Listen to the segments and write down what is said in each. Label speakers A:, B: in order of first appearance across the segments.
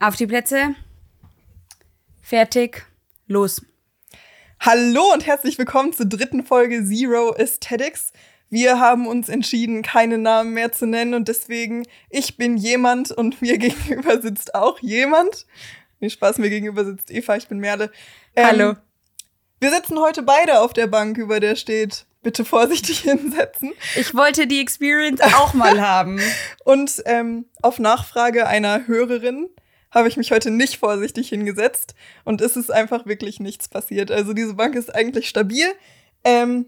A: Auf die Plätze. Fertig. Los.
B: Hallo und herzlich willkommen zur dritten Folge Zero Aesthetics. Wir haben uns entschieden, keine Namen mehr zu nennen und deswegen, ich bin jemand und mir gegenüber sitzt auch jemand. Nee, Spaß, mir gegenüber sitzt Eva, ich bin Merle. Ähm,
A: Hallo.
B: Wir sitzen heute beide auf der Bank, über der steht, bitte vorsichtig hinsetzen.
A: Ich wollte die Experience auch mal haben.
B: Und ähm, auf Nachfrage einer Hörerin habe ich mich heute nicht vorsichtig hingesetzt und es ist einfach wirklich nichts passiert. Also diese Bank ist eigentlich stabil. Ähm,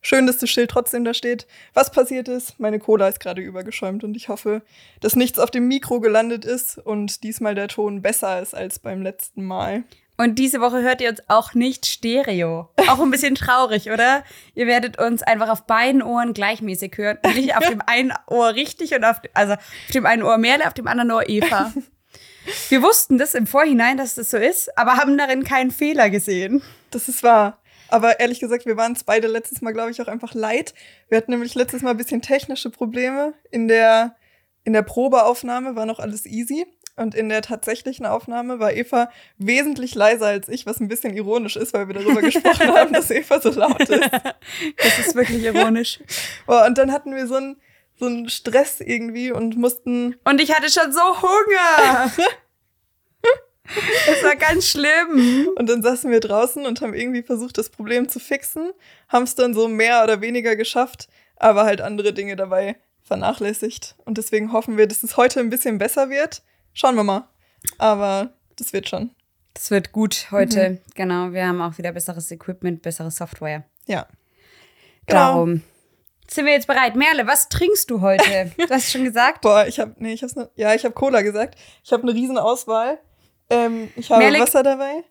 B: schön, dass das Schild trotzdem da steht. Was passiert ist, meine Cola ist gerade übergeschäumt und ich hoffe, dass nichts auf dem Mikro gelandet ist und diesmal der Ton besser ist als beim letzten Mal.
A: Und diese Woche hört ihr uns auch nicht Stereo. Auch ein bisschen traurig, oder? Ihr werdet uns einfach auf beiden Ohren gleichmäßig hören. Nicht auf dem einen Ohr richtig und auf, also auf dem einen Ohr Merle, auf dem anderen Ohr Eva. Wir wussten das im Vorhinein, dass das so ist, aber haben darin keinen Fehler gesehen.
B: Das ist wahr. Aber ehrlich gesagt, wir waren es beide letztes Mal, glaube ich, auch einfach leid. Wir hatten nämlich letztes Mal ein bisschen technische Probleme. In der, in der Probeaufnahme war noch alles easy. Und in der tatsächlichen Aufnahme war Eva wesentlich leiser als ich, was ein bisschen ironisch ist, weil wir darüber gesprochen haben, dass Eva so laut ist.
A: Das ist wirklich ironisch.
B: Und dann hatten wir so einen so einen Stress irgendwie und mussten.
A: Und ich hatte schon so Hunger. Es war ganz schlimm.
B: Und dann saßen wir draußen und haben irgendwie versucht, das Problem zu fixen, haben es dann so mehr oder weniger geschafft, aber halt andere Dinge dabei vernachlässigt. Und deswegen hoffen wir, dass es heute ein bisschen besser wird. Schauen wir mal. Aber das wird schon.
A: Das wird gut heute. Mhm. Genau, wir haben auch wieder besseres Equipment, bessere Software.
B: Ja.
A: Genau. Darum. Sind wir jetzt bereit? Merle, was trinkst du heute? Du hast schon gesagt?
B: Boah, ich habe nee, ich hab's ne, ja, ich habe Cola gesagt. Ich habe eine riesen Auswahl. Ähm, ich habe Merle, Wasser dabei.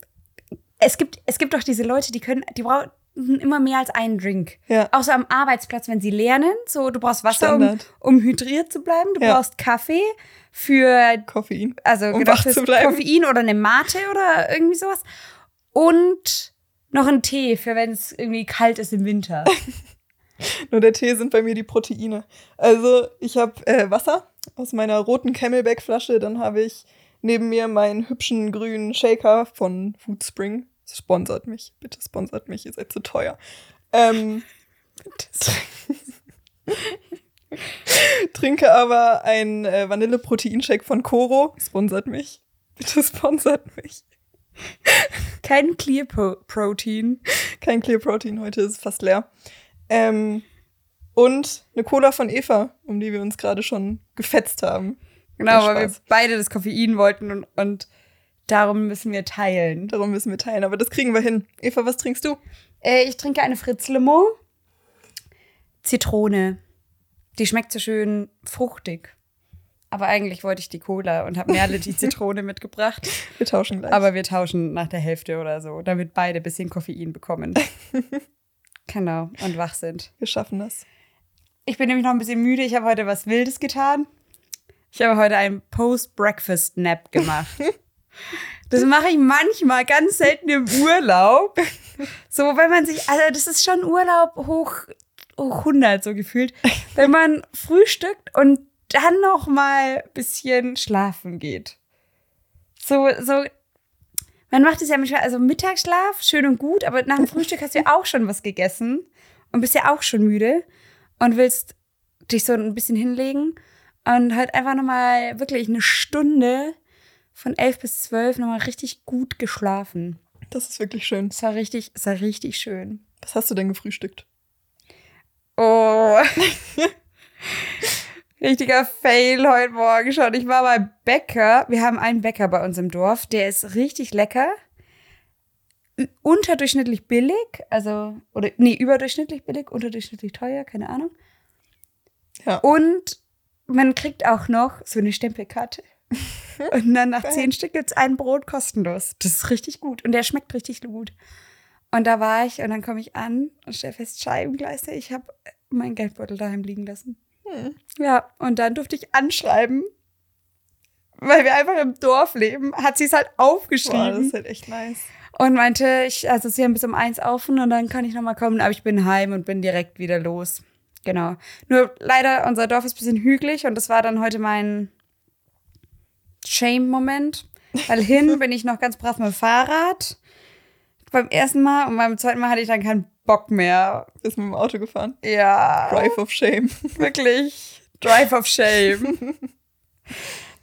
A: Es gibt es gibt doch diese Leute, die können die brauchen immer mehr als einen Drink.
B: Ja.
A: Auch so am Arbeitsplatz, wenn sie lernen, so du brauchst Wasser, um, um, hydriert zu bleiben, du ja. brauchst Kaffee für
B: Koffein.
A: Also um genau, bleiben. Koffein oder eine Mate oder irgendwie sowas und noch einen Tee für wenn es irgendwie kalt ist im Winter.
B: Nur der Tee sind bei mir die Proteine. Also ich habe äh, Wasser aus meiner roten Camelback-Flasche. Dann habe ich neben mir meinen hübschen grünen Shaker von Foodspring. Sponsert mich. Bitte sponsert mich. Ihr seid zu teuer. Ähm, Trinke aber einen äh, Vanille-Proteinshake von Koro. Sponsert mich. Bitte sponsert mich.
A: Kein Clear Pro Protein.
B: Kein Clear Protein. Heute ist es fast leer. Ähm, und eine Cola von Eva, um die wir uns gerade schon gefetzt haben.
A: Genau, weil wir beide das Koffein wollten und, und darum müssen wir teilen.
B: Darum müssen wir teilen, aber das kriegen wir hin. Eva, was trinkst du?
A: Äh, ich trinke eine Fritz Limo. Zitrone. Die schmeckt so schön fruchtig. Aber eigentlich wollte ich die Cola und habe Merle die Zitrone mitgebracht.
B: Wir tauschen gleich.
A: Aber wir tauschen nach der Hälfte oder so, damit beide ein bisschen Koffein bekommen. Genau, und wach sind.
B: Wir schaffen das.
A: Ich bin nämlich noch ein bisschen müde. Ich habe heute was Wildes getan. Ich habe heute einen Post-Breakfast-Nap gemacht. das mache ich manchmal, ganz selten im Urlaub. So, wenn man sich, also das ist schon Urlaub hoch, hoch 100 so gefühlt. Wenn man frühstückt und dann noch mal ein bisschen schlafen geht. So, so man macht es ja manchmal, also Mittagsschlaf, schön und gut, aber nach dem Frühstück hast du ja auch schon was gegessen und bist ja auch schon müde und willst dich so ein bisschen hinlegen und halt einfach nochmal wirklich eine Stunde von elf bis zwölf nochmal richtig gut geschlafen.
B: Das ist wirklich schön.
A: Es war richtig, es war richtig schön.
B: Was hast du denn gefrühstückt?
A: Oh. Richtiger Fail heute Morgen schon. Ich war beim Bäcker. Wir haben einen Bäcker bei uns im Dorf. Der ist richtig lecker. Unterdurchschnittlich billig. Also, oder, nee, überdurchschnittlich billig, unterdurchschnittlich teuer, keine Ahnung.
B: Ja.
A: Und man kriegt auch noch so eine Stempelkarte. Und dann nach zehn Stück gibt es ein Brot kostenlos. Das ist richtig gut. Und der schmeckt richtig gut. Und da war ich und dann komme ich an und stelle fest, Scheibengleister, ich habe meinen Geldbeutel daheim liegen lassen. Hm. Ja, und dann durfte ich anschreiben, weil wir einfach im Dorf leben, hat sie es halt aufgeschrieben. Boah,
B: das ist halt echt nice.
A: Und meinte, ich, also sie haben bis um eins offen und dann kann ich nochmal kommen, aber ich bin heim und bin direkt wieder los. Genau. Nur leider, unser Dorf ist ein bisschen hügelig und das war dann heute mein Shame-Moment. Weil hin bin ich noch ganz brav mit dem Fahrrad. Beim ersten Mal und beim zweiten Mal hatte ich dann keinen Bock mehr.
B: Ist mit dem Auto gefahren.
A: Ja.
B: Drive of Shame.
A: Wirklich. Drive of Shame.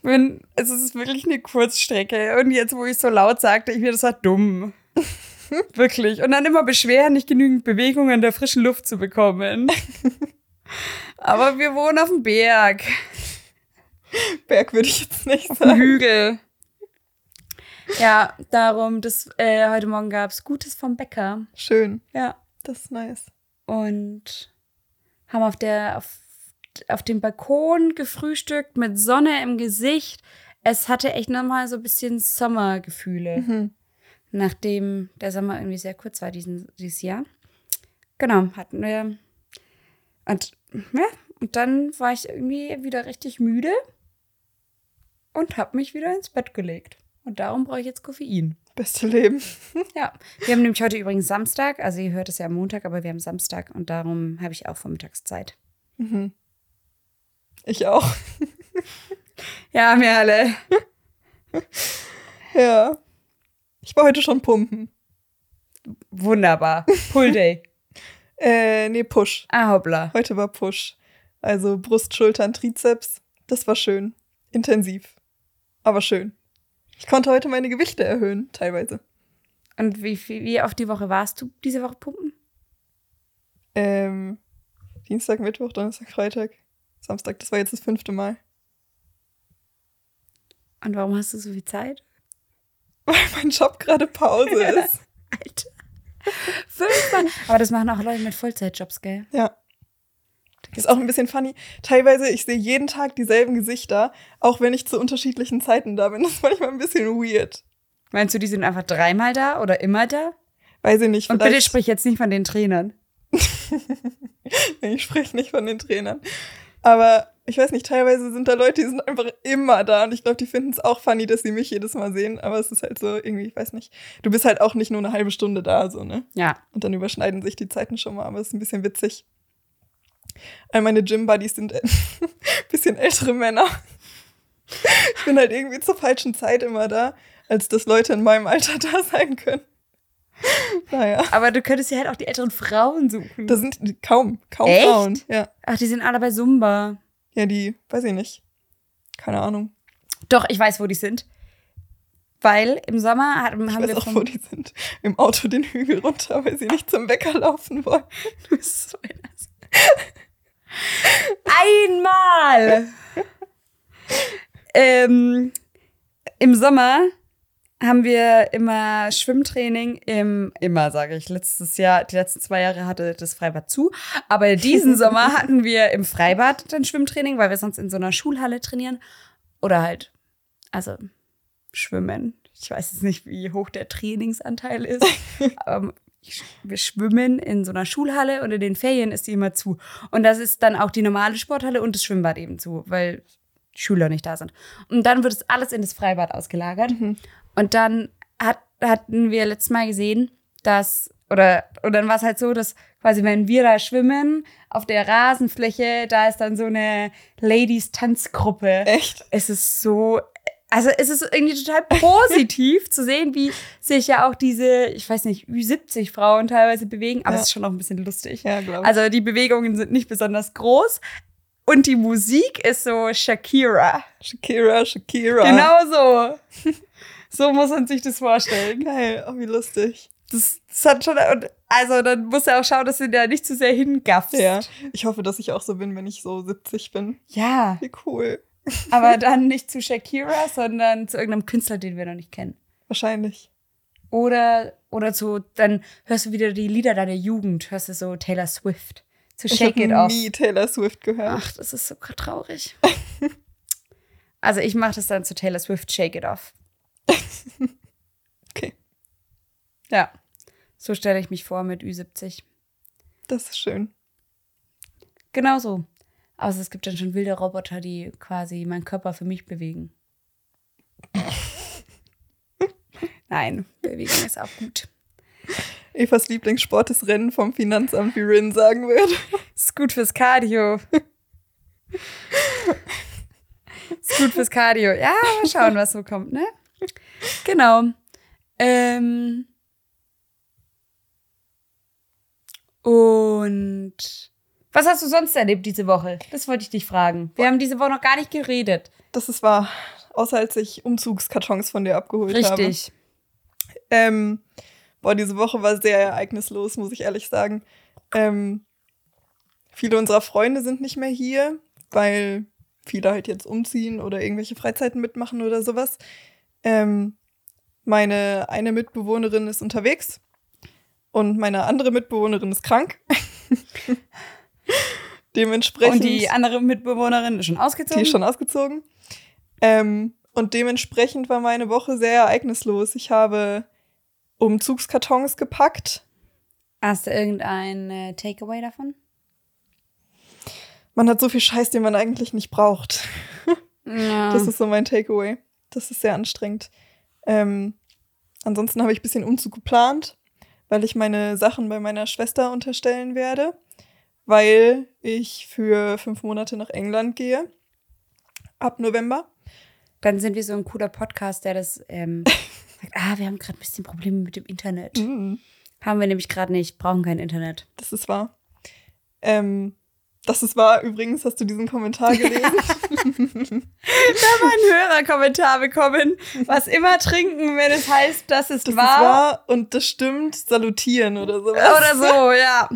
A: Bin, es ist wirklich eine Kurzstrecke. Und jetzt, wo ich so laut sagte, ich mir, das war dumm. wirklich. Und dann immer beschweren, nicht genügend Bewegung in der frischen Luft zu bekommen. Aber wir wohnen auf dem Berg.
B: Berg würde ich jetzt nicht sagen.
A: Hügel. Ja, darum, das, äh, heute Morgen gab es Gutes vom Bäcker.
B: Schön.
A: Ja.
B: Das ist nice.
A: Und haben auf der, auf, auf dem Balkon gefrühstückt mit Sonne im Gesicht. Es hatte echt nochmal so ein bisschen Sommergefühle,
B: Mhm.
A: nachdem der Sommer irgendwie sehr kurz war diesen, dieses Jahr. Genau, hatten wir. Und ja, und dann war ich irgendwie wieder richtig müde und habe mich wieder ins Bett gelegt. Und darum brauche ich jetzt Koffein.
B: Beste Leben.
A: Ja, wir haben nämlich heute übrigens Samstag, also ihr hört es ja am Montag, aber wir haben Samstag und darum habe ich auch Vormittagszeit.
B: Mhm. Ich auch.
A: Ja, wir alle.
B: Ja. Ich war heute schon pumpen.
A: Wunderbar. Pull Day.
B: Äh, nee, Push.
A: Ah, hoppla.
B: Heute war Push. Also Brust, Schultern, Trizeps. Das war schön. Intensiv. Aber schön. Ich konnte heute meine Gewichte erhöhen, teilweise.
A: Und wie, viel, wie oft die Woche warst du diese Woche pumpen?
B: Ähm, Dienstag, Mittwoch, Donnerstag, Freitag, Samstag. Das war jetzt das fünfte Mal.
A: Und warum hast du so viel Zeit?
B: Weil mein Job gerade Pause ist.
A: Alter. Fünfmal. Aber das machen auch Leute mit Vollzeitjobs, gell?
B: Ja. Ist auch ein bisschen funny. Teilweise, ich sehe jeden Tag dieselben Gesichter, auch wenn ich zu unterschiedlichen Zeiten da bin. Das ist manchmal ein bisschen weird.
A: Meinst du, die sind einfach dreimal da oder immer da?
B: Weiß ich nicht.
A: Und bitte sprich jetzt nicht von den Trainern.
B: Ich spreche nicht von den Trainern. Aber ich weiß nicht, teilweise sind da Leute, die sind einfach immer da. Und ich glaube, die finden es auch funny, dass sie mich jedes Mal sehen. Aber es ist halt so irgendwie, ich weiß nicht. Du bist halt auch nicht nur eine halbe Stunde da, so, ne?
A: Ja.
B: Und dann überschneiden sich die Zeiten schon mal, aber es ist ein bisschen witzig. All meine Gym-Buddies sind ein bisschen ältere Männer. Ich bin halt irgendwie zur falschen Zeit immer da, als dass Leute in meinem Alter da sein können. Naja.
A: Aber du könntest ja halt auch die älteren Frauen suchen.
B: Da sind kaum, kaum
A: Echt?
B: Frauen. Ja.
A: Ach, die sind alle bei Zumba.
B: ja, die, weiß ich nicht. Keine Ahnung.
A: Doch, ich weiß, wo die sind. Weil im Sommer haben,
B: Ich weiß
A: wir
B: auch,
A: vom
B: wo die sind. Im Auto den Hügel runter, weil sie nicht zum Bäcker laufen wollen.
A: Du bist so ein. Einmal! ähm, Im Sommer haben wir immer Schwimmtraining im, immer sage ich, letztes Jahr, die letzten zwei Jahre hatte das Freibad zu, aber diesen Sommer hatten wir im Freibad dann Schwimmtraining, weil wir sonst in so einer Schulhalle trainieren oder halt, also schwimmen. Ich weiß jetzt nicht, wie hoch der Trainingsanteil ist, aber wir schwimmen in so einer Schulhalle und in den Ferien ist die immer zu. Und das ist dann auch die normale Sporthalle und das Schwimmbad eben zu, weil Schüler nicht da sind. Und dann wird es alles in das Freibad ausgelagert. Und dann hat, hatten wir letztes Mal gesehen, dass, oder, und dann war es halt so, dass quasi, wenn wir da schwimmen, auf der Rasenfläche, da ist dann so eine Ladies-Tanzgruppe.
B: Echt?
A: Es ist so, also es ist irgendwie total positiv zu sehen, wie sich ja auch diese, ich weiß nicht, Ü70 Frauen teilweise bewegen, aber
B: Ja.
A: es ist schon auch ein bisschen lustig.
B: Ja, glaube ich.
A: Also die Bewegungen sind nicht besonders groß und die Musik ist so Shakira.
B: Shakira, Shakira.
A: Genau so. so muss man sich das vorstellen.
B: Geil, oh, wie lustig.
A: Das, das hat schon, und also dann muss er auch schauen, dass du da nicht zu sehr hingaffst.
B: Ja, ich hoffe, dass ich auch so bin, wenn ich so 70 bin.
A: Ja,
B: Wie cool.
A: Aber dann nicht zu Shakira, sondern zu irgendeinem Künstler, den wir noch nicht kennen.
B: Wahrscheinlich.
A: Oder, oder zu, dann hörst du wieder die Lieder deiner Jugend, hörst du so Taylor Swift. Zu
B: Ich
A: Shake
B: habe
A: It Off.
B: nie Taylor Swift gehört.
A: Ach, das ist so traurig. also ich mache das dann zu Taylor Swift Shake It Off.
B: Okay,
A: Ja, so stelle ich mich vor mit Ü70.
B: das ist schön.
A: Genau so. Außer es gibt dann schon wilde Roboter, die quasi meinen Körper für mich bewegen. Nein, Bewegung ist auch gut.
B: Evas Lieblingssport ist Rennen vom Finanzamt, wie Rin sagen würde.
A: Ist gut fürs Cardio. ist gut fürs Cardio. Ja, mal schauen, was so kommt, ne? Genau. Ähm. Und was hast du sonst erlebt diese Woche? Das wollte ich dich fragen. Wir haben diese Woche noch gar nicht geredet.
B: Das ist wahr. Außer als ich Umzugskartons von dir abgeholt habe.
A: Richtig.
B: Ähm, boah, diese Woche war sehr ereignislos, muss ich ehrlich sagen. Ähm, viele unserer Freunde sind nicht mehr hier, weil viele halt jetzt umziehen oder irgendwelche Freizeiten mitmachen oder sowas. Ähm, meine eine Mitbewohnerin ist unterwegs und meine andere Mitbewohnerin ist krank. Dementsprechend.
A: Und die andere Mitbewohnerin ist schon ausgezogen?
B: Die ist schon ausgezogen. Ähm, und dementsprechend war meine Woche sehr ereignislos. Ich habe Umzugskartons gepackt.
A: Hast du irgendein äh, Takeaway davon?
B: Man hat so viel Scheiß, den man eigentlich nicht braucht.
A: Ja.
B: Das ist so mein Takeaway. Das ist sehr anstrengend. Ähm, ansonsten habe ich ein bisschen Umzug geplant, weil ich meine Sachen bei meiner Schwester unterstellen werde, weil ich für fünf Monate nach England gehe. Ab November.
A: Dann sind wir so ein cooler Podcast, der das ähm, sagt, ah, wir haben gerade ein bisschen Probleme mit dem Internet.
B: Mhm.
A: Haben wir nämlich gerade nicht, brauchen kein Internet.
B: Das ist wahr. Ähm, das ist wahr. Übrigens, hast du diesen Kommentar gelesen?
A: Da haben wir einen Hörerkommentar bekommen. Was immer trinken, wenn es heißt, dass es
B: Das
A: wahr
B: ist wahr und das stimmt. Salutieren oder sowas.
A: oder so, ja.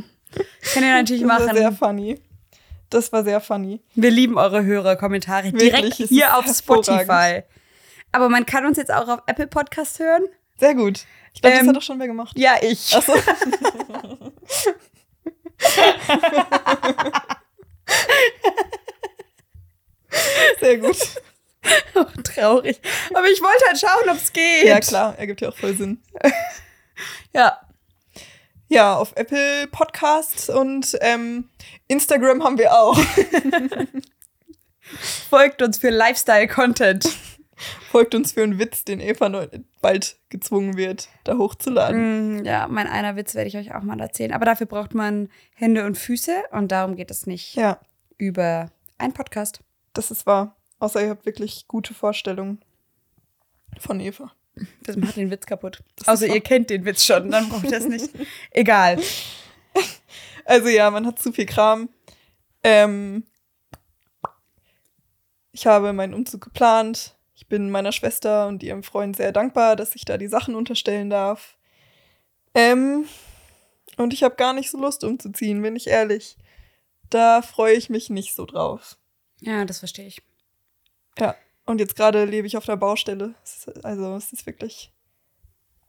A: Könnt ihr natürlich
B: Das war sehr
A: machen.
B: funny. Das war sehr funny.
A: Wir lieben eure Hörerkommentare direkt hier auf. Spotify. Aber man kann uns jetzt auch auf Apple Podcast hören.
B: Sehr gut. Ich glaube,
A: Ähm,
B: das hat doch schon wer gemacht.
A: Ja, ich.
B: Achso. Sehr gut.
A: Traurig. Aber ich wollte halt schauen, ob es geht.
B: Ja, klar, ergibt ja auch voll Sinn.
A: Ja.
B: Ja, auf Apple Podcasts und ähm, Instagram haben wir auch.
A: Folgt uns für Lifestyle-Content.
B: Folgt uns für einen Witz, den Eva bald gezwungen wird, da hochzuladen.
A: Mm, ja, mein einer Witz werde ich euch auch mal erzählen. Aber dafür braucht man Hände und Füße und darum geht es nicht
B: Ja,
A: über einen Podcast.
B: das ist wahr. Außer ihr habt wirklich gute Vorstellungen von Eva.
A: Das macht den Witz kaputt.
B: Das wahr.
A: ihr kennt den Witz schon, dann braucht ihr es nicht. Egal.
B: Also ja, man hat zu viel Kram. Ähm, ich habe meinen Umzug geplant. Ich bin meiner Schwester und ihrem Freund sehr dankbar, dass ich da die Sachen unterstellen darf. Ähm, und ich habe gar nicht so Lust umzuziehen, bin ich ehrlich. Da freue ich mich nicht so drauf.
A: Ja, das verstehe ich.
B: Ja. Und jetzt gerade lebe ich auf der Baustelle. Also es ist wirklich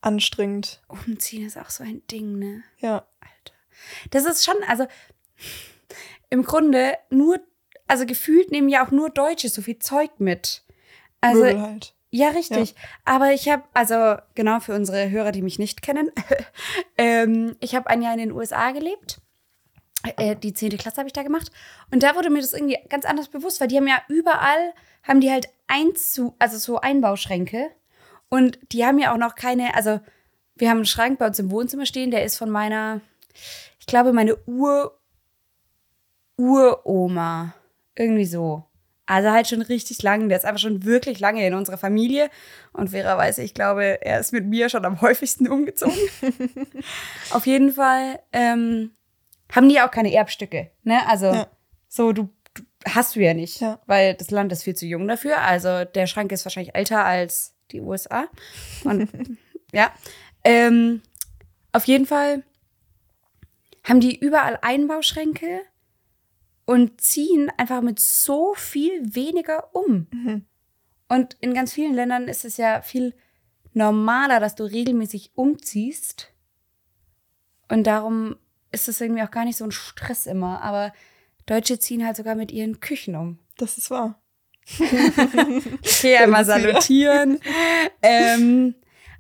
B: anstrengend.
A: Umziehen ist auch so ein Ding, ne?
B: Ja.
A: Alter. Das ist schon, also im Grunde nur, also gefühlt nehmen ja auch nur Deutsche so viel Zeug mit. Also
B: Möbel halt.
A: Ja, richtig. Aber ich habe, also genau für unsere Hörer, die mich nicht kennen, ähm, ich habe ein Jahr in den USA gelebt. Äh, die 10. Klasse habe ich da gemacht. Und da wurde mir das irgendwie ganz anders bewusst, weil die haben ja überall, haben die halt Einzu also so Einbauschränke. Und die haben ja auch noch keine, also wir haben einen Schrank bei uns im Wohnzimmer stehen, der ist von meiner, ich glaube, meine Ur, Uroma. Irgendwie so. Also halt schon richtig lang. Der ist einfach schon wirklich lange in unserer Familie. Und fairerweise, ich glaube, er ist mit mir schon am häufigsten umgezogen. Auf jeden Fall ähm, haben die ja auch keine Erbstücke. Ne? Also
B: Ja.
A: so, du, du hast du ja nicht,
B: Ja.
A: weil das Land ist viel zu jung dafür. Also der Schrank ist wahrscheinlich älter als die USA. Und ja. Ähm, auf jeden Fall haben die überall Einbauschränke und ziehen einfach mit so viel weniger um.
B: Mhm.
A: Und in ganz vielen Ländern ist es ja viel normaler, dass du regelmäßig umziehst. Und darum ist es irgendwie auch gar nicht so ein Stress immer. Aber Deutsche ziehen halt sogar mit ihren Küchen um.
B: Das ist wahr.
A: Okay, einmal salutieren. ähm,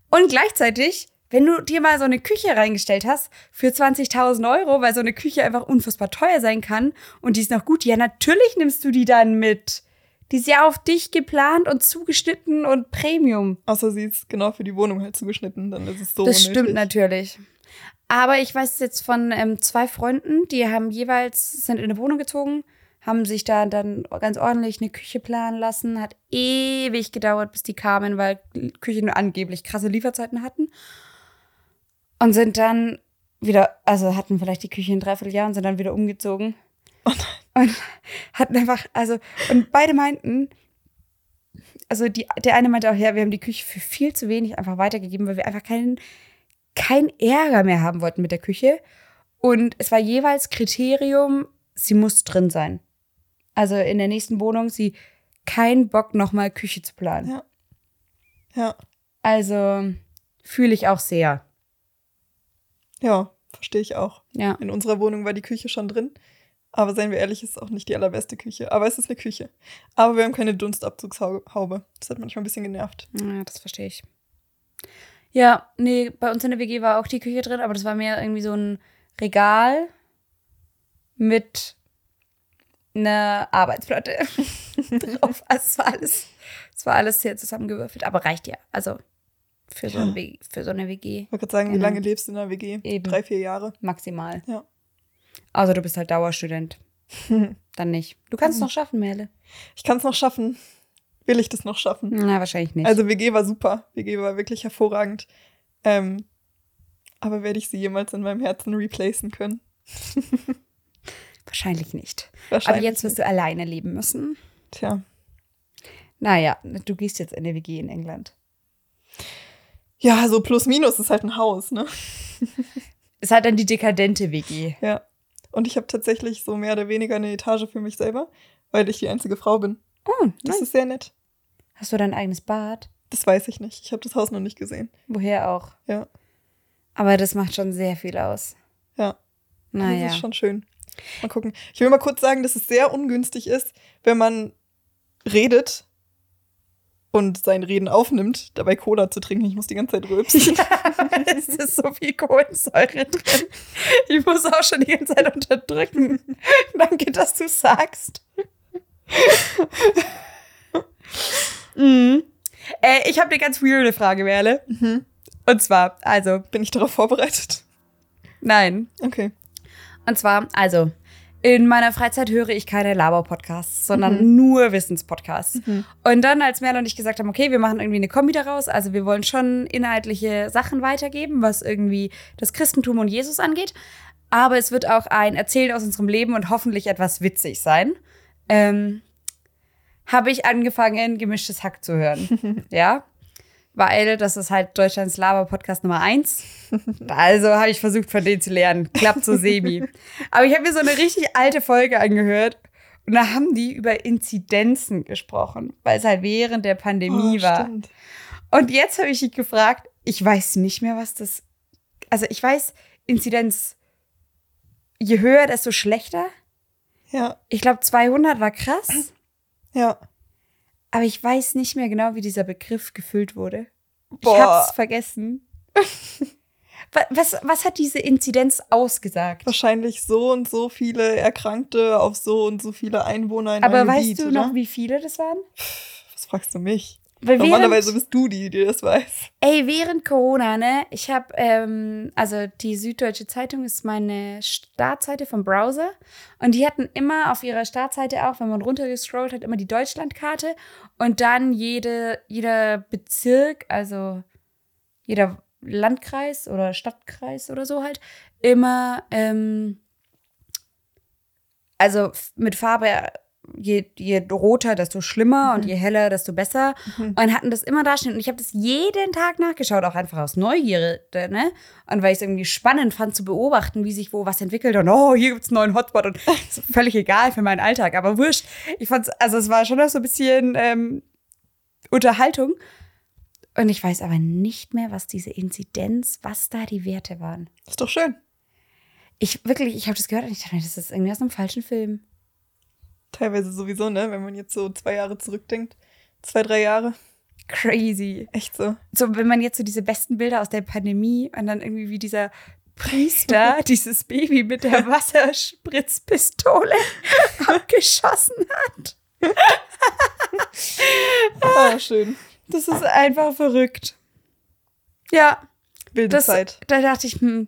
A: und gleichzeitig, wenn du dir mal so eine Küche reingestellt hast für 20.000 Euro, weil so eine Küche einfach unfassbar teuer sein kann und die ist noch gut, ja, natürlich nimmst du die dann mit. Die ist ja auf dich geplant und zugeschnitten und Premium.
B: Außer sie ist genau für die Wohnung halt zugeschnitten, dann ist es so
A: das
B: unnötig.
A: stimmt natürlich. Aber ich weiß es jetzt von ähm, zwei Freunden, die haben jeweils, sind in eine Wohnung gezogen, haben sich da dann ganz ordentlich eine Küche planen lassen. Hat ewig gedauert, bis die kamen, weil Küchen angeblich krasse Lieferzeiten hatten. Und sind dann wieder, also hatten vielleicht die Küche ein Dreivierteljahr und sind dann wieder umgezogen. und hatten einfach, also, und beide meinten, also die, der eine meinte auch, ja, wir haben die Küche für viel zu wenig einfach weitergegeben, weil wir einfach keinen, kein Ärger mehr haben wollten mit der Küche. Und es war jeweils Kriterium, sie muss drin sein. Also in der nächsten Wohnung, sie keinen Bock, nochmal Küche zu planen.
B: Ja. Ja.
A: Also fühle ich auch sehr.
B: Ja, verstehe ich auch.
A: Ja.
B: In unserer Wohnung war die Küche schon drin. Aber seien wir ehrlich, es ist auch nicht die allerbeste Küche. Aber es ist eine Küche. Aber wir haben keine Dunstabzugshaube. Das hat manchmal ein bisschen genervt.
A: Ja, das verstehe ich. Ja, nee, bei uns in der WG war auch die Küche drin, aber das war mehr irgendwie so ein Regal mit einer Arbeitsplatte drauf. Also es war alles, es war alles sehr zusammengewürfelt, aber reicht ja. Also für so, ein
B: Ja.
A: W- für so eine WG
B: Ich wollte gerade sagen, wie
A: Genau.
B: lange lebst du in einer WG?
A: Eben.
B: Drei, vier Jahre.
A: maximal.
B: Ja.
A: Also du bist halt Dauerstudent. Dann nicht. Du kannst es noch schaffen, Merle.
B: Ich kann es noch schaffen. Will ich das noch schaffen?
A: Na, wahrscheinlich nicht.
B: Also WG war super. WG war wirklich hervorragend. Ähm, aber werde ich sie jemals in meinem Herzen replacen können?
A: wahrscheinlich nicht.
B: Wahrscheinlich.
A: Aber jetzt wirst du alleine leben müssen.
B: Tja.
A: Naja, du gehst jetzt in eine WG in England.
B: Ja, so plus minus ist halt ein Haus, ne?
A: Ist halt dann die dekadente WG.
B: Ja. Und ich habe tatsächlich so mehr oder weniger eine Etage für mich selber, weil ich die einzige Frau bin.
A: Oh,
B: Das
A: nice.
B: ist sehr nett.
A: Hast du dein eigenes Bad?
B: Das weiß ich nicht. Ich habe das Haus noch nicht gesehen.
A: Woher auch?
B: Ja.
A: Aber das macht schon sehr viel aus.
B: Ja.
A: Naja.
B: Das ist schon schön. Mal gucken. Ich will mal kurz sagen, dass es sehr ungünstig ist, wenn man redet und sein Reden aufnimmt, dabei Cola zu trinken. Ich muss die ganze Zeit rülpsen.
A: es ist so viel Kohlensäure drin. Ich muss auch schon die ganze Zeit unterdrücken. Danke, dass du sagst. Mhm. äh, ich habe eine ganz weirde Frage, Merle.
B: Mhm.
A: Und zwar, also,
B: Bin ich darauf vorbereitet?
A: nein.
B: Okay.
A: Und zwar, also, in meiner Freizeit höre ich keine Laber-Podcasts, sondern nur Wissenspodcasts. Und dann, als Merle und ich gesagt haben, okay, wir machen irgendwie eine Kombi daraus, also wir wollen schon inhaltliche Sachen weitergeben, was irgendwie das Christentum und Jesus angeht. Aber es wird auch ein Erzählen aus unserem Leben und hoffentlich etwas witzig sein. Ähm, habe ich angefangen, gemischtes Hack zu hören. ja. Weil das ist halt Deutschlands Laber-Podcast Nummer eins. Also habe ich versucht, von denen zu lernen. Klappt so semi. Aber ich habe mir so eine richtig alte Folge angehört. Und da haben die über Inzidenzen gesprochen, weil es halt während der Pandemie
B: Oh,
A: war.
B: stimmt.
A: Und jetzt habe ich mich gefragt, ich weiß nicht mehr, was das. Also ich weiß, Inzidenz, je höher, desto schlechter.
B: Ja,
A: Ich glaube, 200 war krass.
B: ja.
A: Aber ich weiß nicht mehr genau, wie dieser Begriff gefüllt wurde. Ich
B: Boah.
A: hab's vergessen. Wa- was, was hat diese Inzidenz ausgesagt?
B: Wahrscheinlich so und so viele Erkrankte auf so und so viele Einwohner in
A: Aber weißt
B: Gebiet,
A: du
B: oder?
A: noch, wie viele das waren?
B: Was fragst du mich?
A: Weil
B: Normalerweise
A: während,
B: bist du die, die das weiß.
A: ey, während Corona, ne, ich habe, ähm, also die Süddeutsche Zeitung ist meine Startseite vom Browser und die hatten immer auf ihrer Startseite auch, wenn man runtergescrollt hat, immer die Deutschlandkarte und dann jede, jeder Bezirk, also jeder Landkreis oder Stadtkreis oder so halt, immer, ähm, also mit Farbe, je, je roter, desto schlimmer und je heller, desto besser. Und hatten das immer da stehen. Und ich habe das jeden Tag nachgeschaut, auch einfach aus Neugierde, ne? Und weil ich es irgendwie spannend fand zu beobachten, wie sich wo was entwickelt. Und oh, hier gibt's einen neuen Hotspot. Und ist völlig egal für meinen Alltag. Aber wurscht. Ich fand's, also es war schon noch so ein bisschen ähm, Unterhaltung. Und ich weiß aber nicht mehr, was diese Inzidenz, was da die Werte waren.
B: Ist doch schön.
A: Ich wirklich, ich habe das gehört und ich dachte mir, das ist irgendwie aus einem falschen Film.
B: Teilweise sowieso, ne? Wenn man jetzt so zwei Jahre zurückdenkt. Zwei, drei Jahre.
A: Crazy.
B: Echt so.
A: So, wenn man jetzt so diese besten Bilder aus der Pandemie und dann irgendwie wie dieser Priester dieses Baby mit der Wasserspritzpistole abgeschossen hat.
B: Ah, schön.
A: Das ist einfach verrückt. Ja,
B: Wilde
A: das,
B: Zeit.
A: da dachte ich, hm,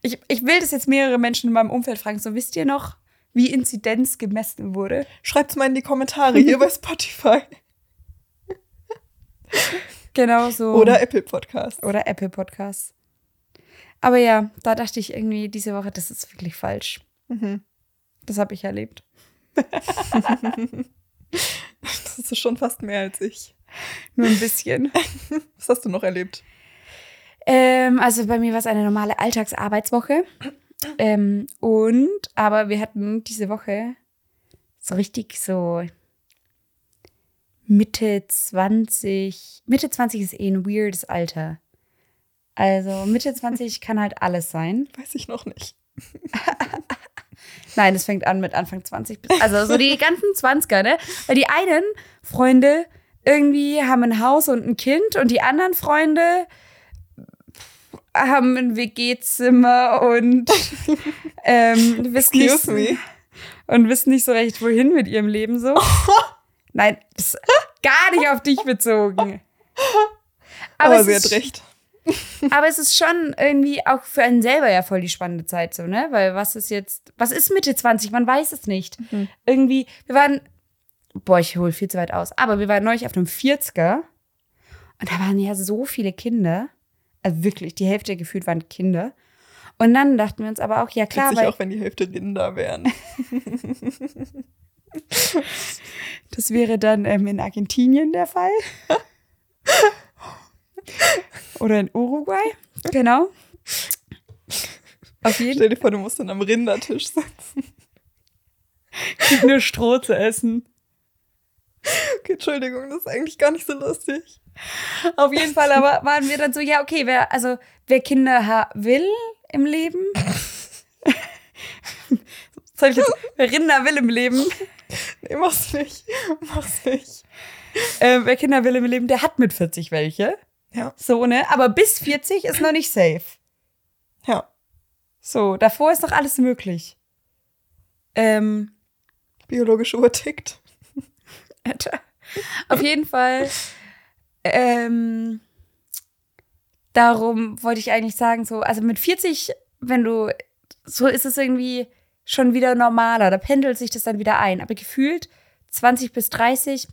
A: ich, ich will das jetzt mehrere Menschen in meinem Umfeld fragen. So, wisst ihr noch, wie Inzidenz gemessen wurde?
B: Schreibt's mal in die Kommentare hier bei Spotify
A: Genau so.
B: oder Apple Podcasts.
A: Oder Apple Podcasts. Aber ja, da dachte ich irgendwie diese Woche, das ist wirklich falsch.
B: Mhm.
A: Das habe ich erlebt.
B: Das ist schon fast mehr als ich.
A: Nur ein bisschen.
B: Was hast du noch erlebt?
A: ähm, also bei mir war es eine normale Alltagsarbeitswoche. Ähm, und, aber wir hatten diese Woche so richtig so Mitte 20. Mitte 20 ist eh ein weirdes Alter. Also Mitte 20 kann halt alles sein.
B: Weiß ich noch nicht.
A: Nein, es fängt an mit Anfang 20 bis. Also so die ganzen 20er, ne? Weil die einen Freunde irgendwie haben ein Haus und ein Kind und die anderen Freunde haben ein WG-Zimmer und ähm, wissen, nicht,
B: me.
A: und wissen nicht so recht, wohin mit ihrem Leben so. Nein, das ist gar nicht auf dich bezogen.
B: Aber,
A: es
B: sie hat recht.
A: aber es ist schon irgendwie auch für einen selber ja voll die spannende Zeit so, ne? Weil was ist jetzt, was ist Mitte 20? Man weiß es nicht.
B: Mhm.
A: Irgendwie, wir waren, boah, ich hole viel zu weit aus, aber wir waren neulich auf einem 40er und da waren ja so viele Kinder. Also wirklich, die Hälfte gefühlt waren Kinder. Und dann dachten wir uns aber auch, ja klar,
B: Witzig
A: weil
B: auch, wenn die Hälfte Rinder wären.
A: das wäre dann ähm, in Argentinien der Fall. Oder in Uruguay, genau. Auf jeden
B: Stell dir vor, du musst dann am Rindertisch sitzen.
A: Nur Stroh zu essen.
B: Okay, Entschuldigung, das ist eigentlich gar nicht so lustig.
A: Auf jeden Fall, aber waren wir dann so, ja, okay, wer, also wer Kinder will im Leben. Soll ich jetzt, wer Rinder will im Leben,
B: Nee, mach's nicht. Mach's nicht.
A: äh, wer Kinder will im Leben, der hat mit 40 welche.
B: Ja.
A: So, ne? Aber bis 40 ist noch nicht safe.
B: Ja.
A: So, davor ist noch alles möglich. Ähm,
B: Biologische Uhr tickt.
A: Alter. Auf jeden Fall. Ähm, darum wollte ich eigentlich sagen, so, also mit 40, wenn du, so ist es irgendwie schon wieder normaler, da pendelt sich das dann wieder ein. Aber gefühlt 20 bis 30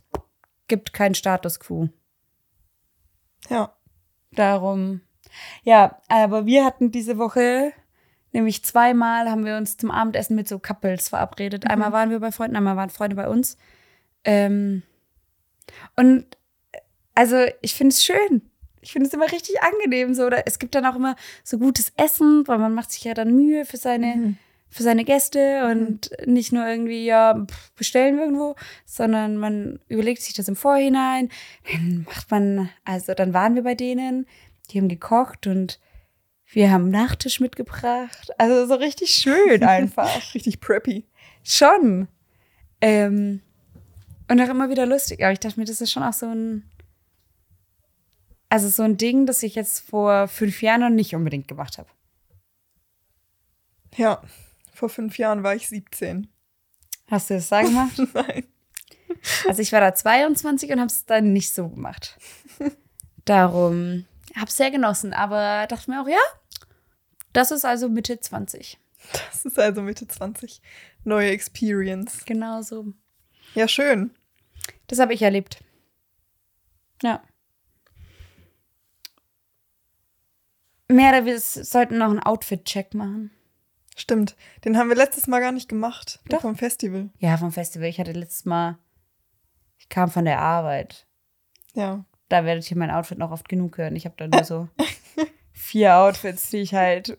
A: gibt keinen Status quo.
B: Ja.
A: Darum, ja, aber wir hatten diese Woche nämlich zweimal haben wir uns zum Abendessen mit so Couples verabredet. Einmal waren wir bei Freunden, einmal waren Freunde bei uns. Ähm, und also ich finde es schön. Ich finde es immer richtig angenehm so. Oder es gibt dann auch immer so gutes Essen, weil man macht sich ja dann Mühe für seine
B: Mhm.
A: für seine Gäste und nicht nur irgendwie, ja, bestellen wir irgendwo, sondern man überlegt sich das im Vorhinein. Dann macht man, also dann waren wir bei denen, die haben gekocht und wir haben Nachtisch mitgebracht. Also so richtig schön einfach.
B: Richtig preppy.
A: schon. Ähm, und auch immer wieder lustig. Aber ich dachte mir, das ist schon auch so ein, also so ein Ding, das ich jetzt vor fünf Jahren noch nicht unbedingt gemacht habe.
B: Ja. Vor fünf Jahren war ich 17.
A: Hast du das da gemacht?
B: Nein.
A: Also ich war da 22 und habe es dann nicht so gemacht. Darum habe es sehr genossen, aber dachte mir auch, ja, das ist also Mitte 20.
B: Das ist also Mitte 20. Neue Experience.
A: Genau so.
B: Ja, schön.
A: Das habe ich erlebt. Ja. Mehr oder wir sollten noch einen Outfit-Check machen.
B: Stimmt. Den haben wir letztes Mal gar nicht gemacht.
A: Doch.
B: Vom Festival.
A: Ja, vom Festival. Ich hatte letztes Mal, ich kam von der Arbeit.
B: Ja.
A: Da werdet ihr mein Outfit noch oft genug hören. Ich habe da nur so vier Outfits, die ich halt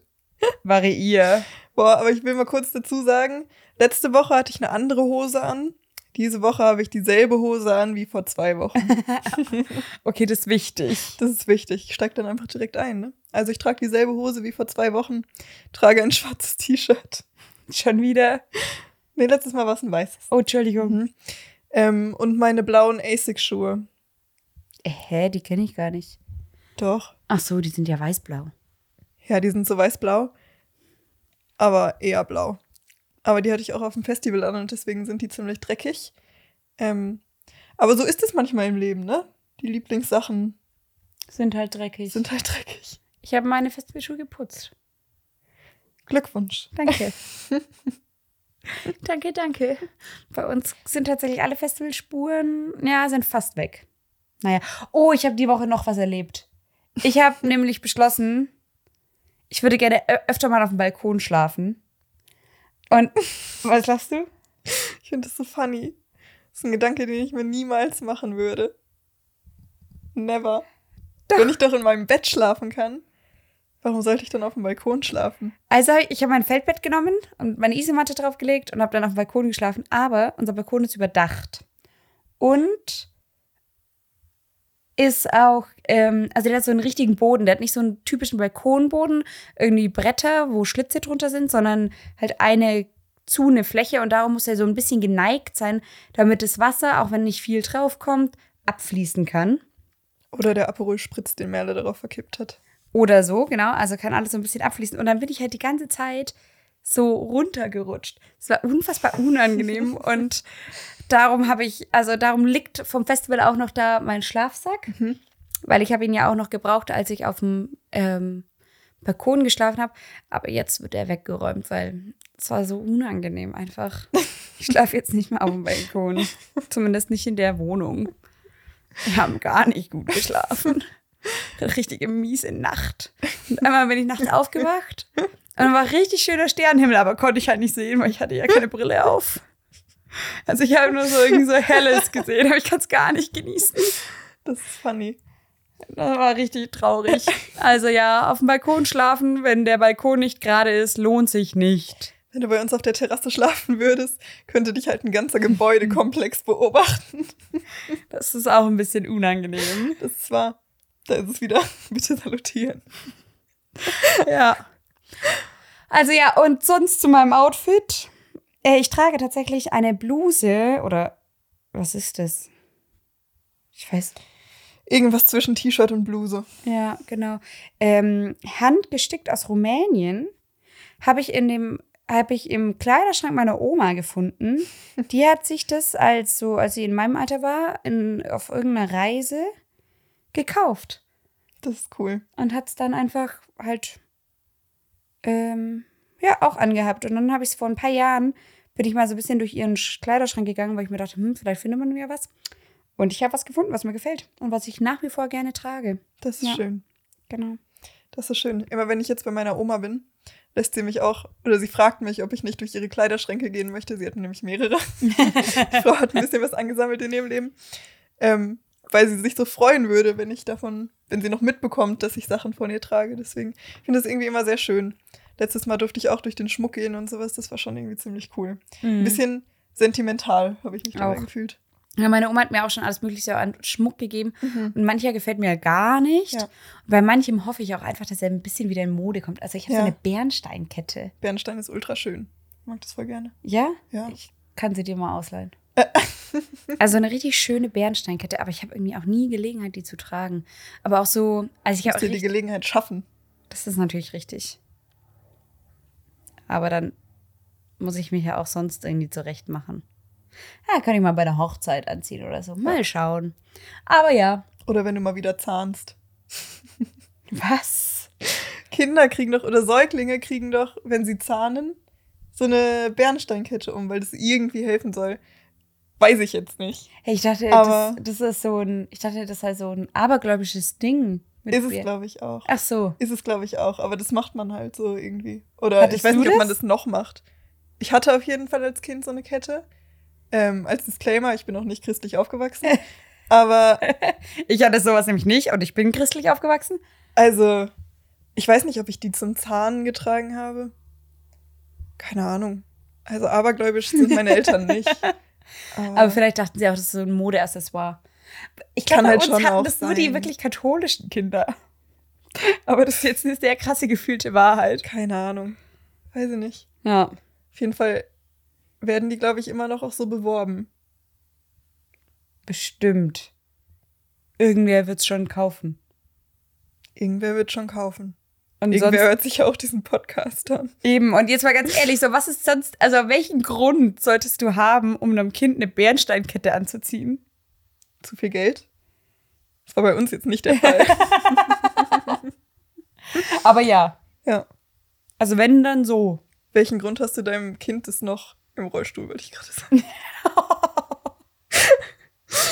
A: variiere.
B: Boah, aber ich will mal kurz dazu sagen, letzte Woche hatte ich eine andere Hose an. Diese Woche habe ich dieselbe Hose an wie vor zwei Wochen.
A: Okay, das ist wichtig.
B: Das ist wichtig. Ich steige dann einfach direkt ein, ne? Also ich trage dieselbe Hose wie vor zwei Wochen, trage ein schwarzes T-Shirt.
A: Schon wieder.
B: Nee, letztes Mal war es ein weißes.
A: Oh, Entschuldigung.
B: Mhm. Ähm, und meine blauen Asics-Schuhe.
A: Äh, Hä, die kenne ich gar nicht.
B: Doch.
A: Ach so, die sind ja weißblau.
B: Ja, die sind so weiß-blau, aber eher blau. Aber die hatte ich auch auf dem Festival an und deswegen sind die ziemlich dreckig. Ähm, aber so ist es manchmal im Leben, ne? Die Lieblingssachen
A: Sind halt dreckig.
B: sind halt dreckig.
A: ich habe meine Festivalschuhe geputzt.
B: Glückwunsch.
A: Danke. Danke, danke. Bei uns sind tatsächlich alle Festivalspuren, ja, sind fast weg. Naja. Oh, ich habe die Woche noch was erlebt. Ich habe nämlich beschlossen, ich würde gerne öfter mal auf dem Balkon schlafen. Und was lachst du?
B: Ich finde das so funny. Das ist ein Gedanke, den ich mir niemals machen würde. Never. Wenn ich doch in meinem Bett schlafen kann, warum sollte ich dann auf dem Balkon schlafen?
A: Also, ich habe mein Feldbett genommen und meine Isomatte draufgelegt und habe dann auf dem Balkon geschlafen. Aber unser Balkon ist überdacht. Und ist auch, ähm, also der hat so einen richtigen Boden. Der hat nicht so einen typischen Balkonboden, irgendwie Bretter, wo Schlitze drunter sind, sondern halt eine zu eine Fläche und darum muss er so ein bisschen geneigt sein, damit das Wasser, auch wenn nicht viel draufkommt, abfließen kann.
B: Oder der Aperol Spritz, den Merle darauf verkippt hat.
A: Oder so, genau. Also kann alles so ein bisschen abfließen. Und dann bin ich halt die ganze Zeit so runtergerutscht. Es war unfassbar unangenehm. und darum habe ich, also darum liegt vom Festival auch noch da mein Schlafsack. Weil ich habe ihn ja auch noch gebraucht, als ich auf dem ähm, Balkon geschlafen habe. Aber jetzt wird er weggeräumt, weil es war so unangenehm einfach. Ich schlafe jetzt nicht mehr auf dem Balkon. Zumindest nicht in der Wohnung. Wir haben gar nicht gut geschlafen. Richtige miese Nacht. Und einmal bin ich nachts aufgewacht und dann war richtig schöner Sternenhimmel, aber konnte ich halt nicht sehen, weil ich hatte ja keine Brille auf. Also ich habe nur so irgendwie so helles gesehen, aber ich kann es gar nicht genießen.
B: Das ist funny.
A: Das war richtig traurig. Also ja, auf dem Balkon schlafen, wenn der Balkon nicht gerade ist, lohnt sich nicht.
B: Wenn du bei uns auf der Terrasse schlafen würdest, könnte dich halt ein ganzer Gebäudekomplex beobachten.
A: Das ist auch ein bisschen unangenehm.
B: Das ist wahr. Da ist es wieder. Bitte salutieren.
A: Ja. Also ja, und sonst zu meinem Outfit. Äh, Ich trage tatsächlich eine Bluse oder was ist das? Ich weiß.
B: Irgendwas zwischen T-Shirt und Bluse.
A: Ja, genau. Ähm, handgestickt aus Rumänien habe ich in dem habe ich im Kleiderschrank meiner Oma gefunden. Die hat sich das als so, als sie in meinem Alter war, in, auf irgendeiner Reise gekauft
B: Das ist cool.
A: und hat es dann einfach halt ähm, ja auch angehabt. Und dann habe ich es vor ein paar Jahren, bin ich mal so ein bisschen durch ihren Sch- Kleiderschrank gegangen, weil ich mir dachte, hm, vielleicht findet man mir was. Und ich habe was gefunden, was mir gefällt und was ich nach wie vor gerne trage.
B: Das ist
A: Ja.
B: schön.
A: Genau.
B: Das ist schön. Immer wenn ich jetzt bei meiner Oma bin, lässt sie mich auch, oder sie fragt mich, ob ich nicht durch ihre Kleiderschränke gehen möchte. Sie hat nämlich mehrere. Die Frau hat ein bisschen was angesammelt in ihrem Leben. Ähm, weil sie sich so freuen würde, wenn ich davon, wenn sie noch mitbekommt, dass ich Sachen von ihr trage. Deswegen ich finde das irgendwie immer sehr schön. Letztes Mal durfte ich auch durch den Schmuck gehen und sowas. Das war schon irgendwie ziemlich cool. Ein bisschen sentimental habe ich mich dabei
A: Auch.
B: gefühlt.
A: Ja, meine Oma hat mir auch schon alles Mögliche an Schmuck gegeben. Und mancher gefällt mir gar nicht.
B: Mhm. Ja.
A: Bei manchem hoffe ich auch einfach, dass er ein bisschen wieder in Mode kommt. Also ich habe
B: Ja.
A: so eine Bernsteinkette.
B: Bernstein ist ultra schön. Ich mag das voll gerne.
A: Ja?
B: Ja.
A: Ich kann sie dir mal ausleihen. also eine richtig schöne Bernsteinkette, aber ich habe irgendwie auch nie Gelegenheit, die zu tragen. Aber auch so, also ich habe
B: die Gelegenheit schaffen.
A: das ist natürlich richtig. Aber dann muss ich mich ja auch sonst irgendwie zurecht machen. Ja, kann ich mal bei der Hochzeit anziehen oder so. Mal schauen. Aber ja.
B: Oder wenn du mal wieder zahnst.
A: Was?
B: Kinder kriegen doch, oder Säuglinge kriegen doch, wenn sie zahnen, so eine Bernsteinkette um, weil das irgendwie helfen soll. Weiß ich jetzt nicht.
A: Hey, ich dachte, das, das ist so ein, ich dachte, das sei so ein abergläubisches Ding.
B: Ist es, glaube ich, auch.
A: Ach so.
B: Ist es, glaube ich, auch. Aber das macht man halt so irgendwie. Oder
A: Hattest
B: ich weiß nicht, ob man
A: das?
B: das noch macht. Ich hatte auf jeden Fall als Kind so eine Kette. Ähm, als Disclaimer, ich bin auch nicht christlich aufgewachsen. aber
A: Ich hatte sowas nämlich nicht und ich bin christlich aufgewachsen.
B: also, ich weiß nicht, ob ich die zum Zahn getragen habe. Keine Ahnung. Also abergläubisch sind meine Eltern nicht.
A: Aber vielleicht dachten sie auch, das ist so ein Modeaccessoire. Ich
B: Kann
A: glaube, bei
B: halt
A: uns
B: schon
A: hatten das nur die
B: sein.
A: wirklich katholischen Kinder. Aber das ist jetzt eine sehr krasse gefühlte Wahrheit.
B: Keine Ahnung. Weiß ich nicht.
A: Ja.
B: Auf jeden Fall werden die, glaube ich, immer noch auch so beworben.
A: Bestimmt. Irgendwer wird es schon kaufen.
B: Irgendwer wird schon kaufen.
A: Und
B: Irgendwer hört sich ja auch diesen Podcast an.
A: eben. Und jetzt mal ganz ehrlich, so was ist sonst, also welchen Grund solltest du haben, um einem Kind eine Bernsteinkette anzuziehen?
B: Zu viel Geld? Das war bei uns jetzt nicht der Fall.
A: Aber ja,
B: ja.
A: also wenn dann so.
B: Welchen Grund hast du deinem Kind, das noch Im Rollstuhl, wollte ich gerade sagen.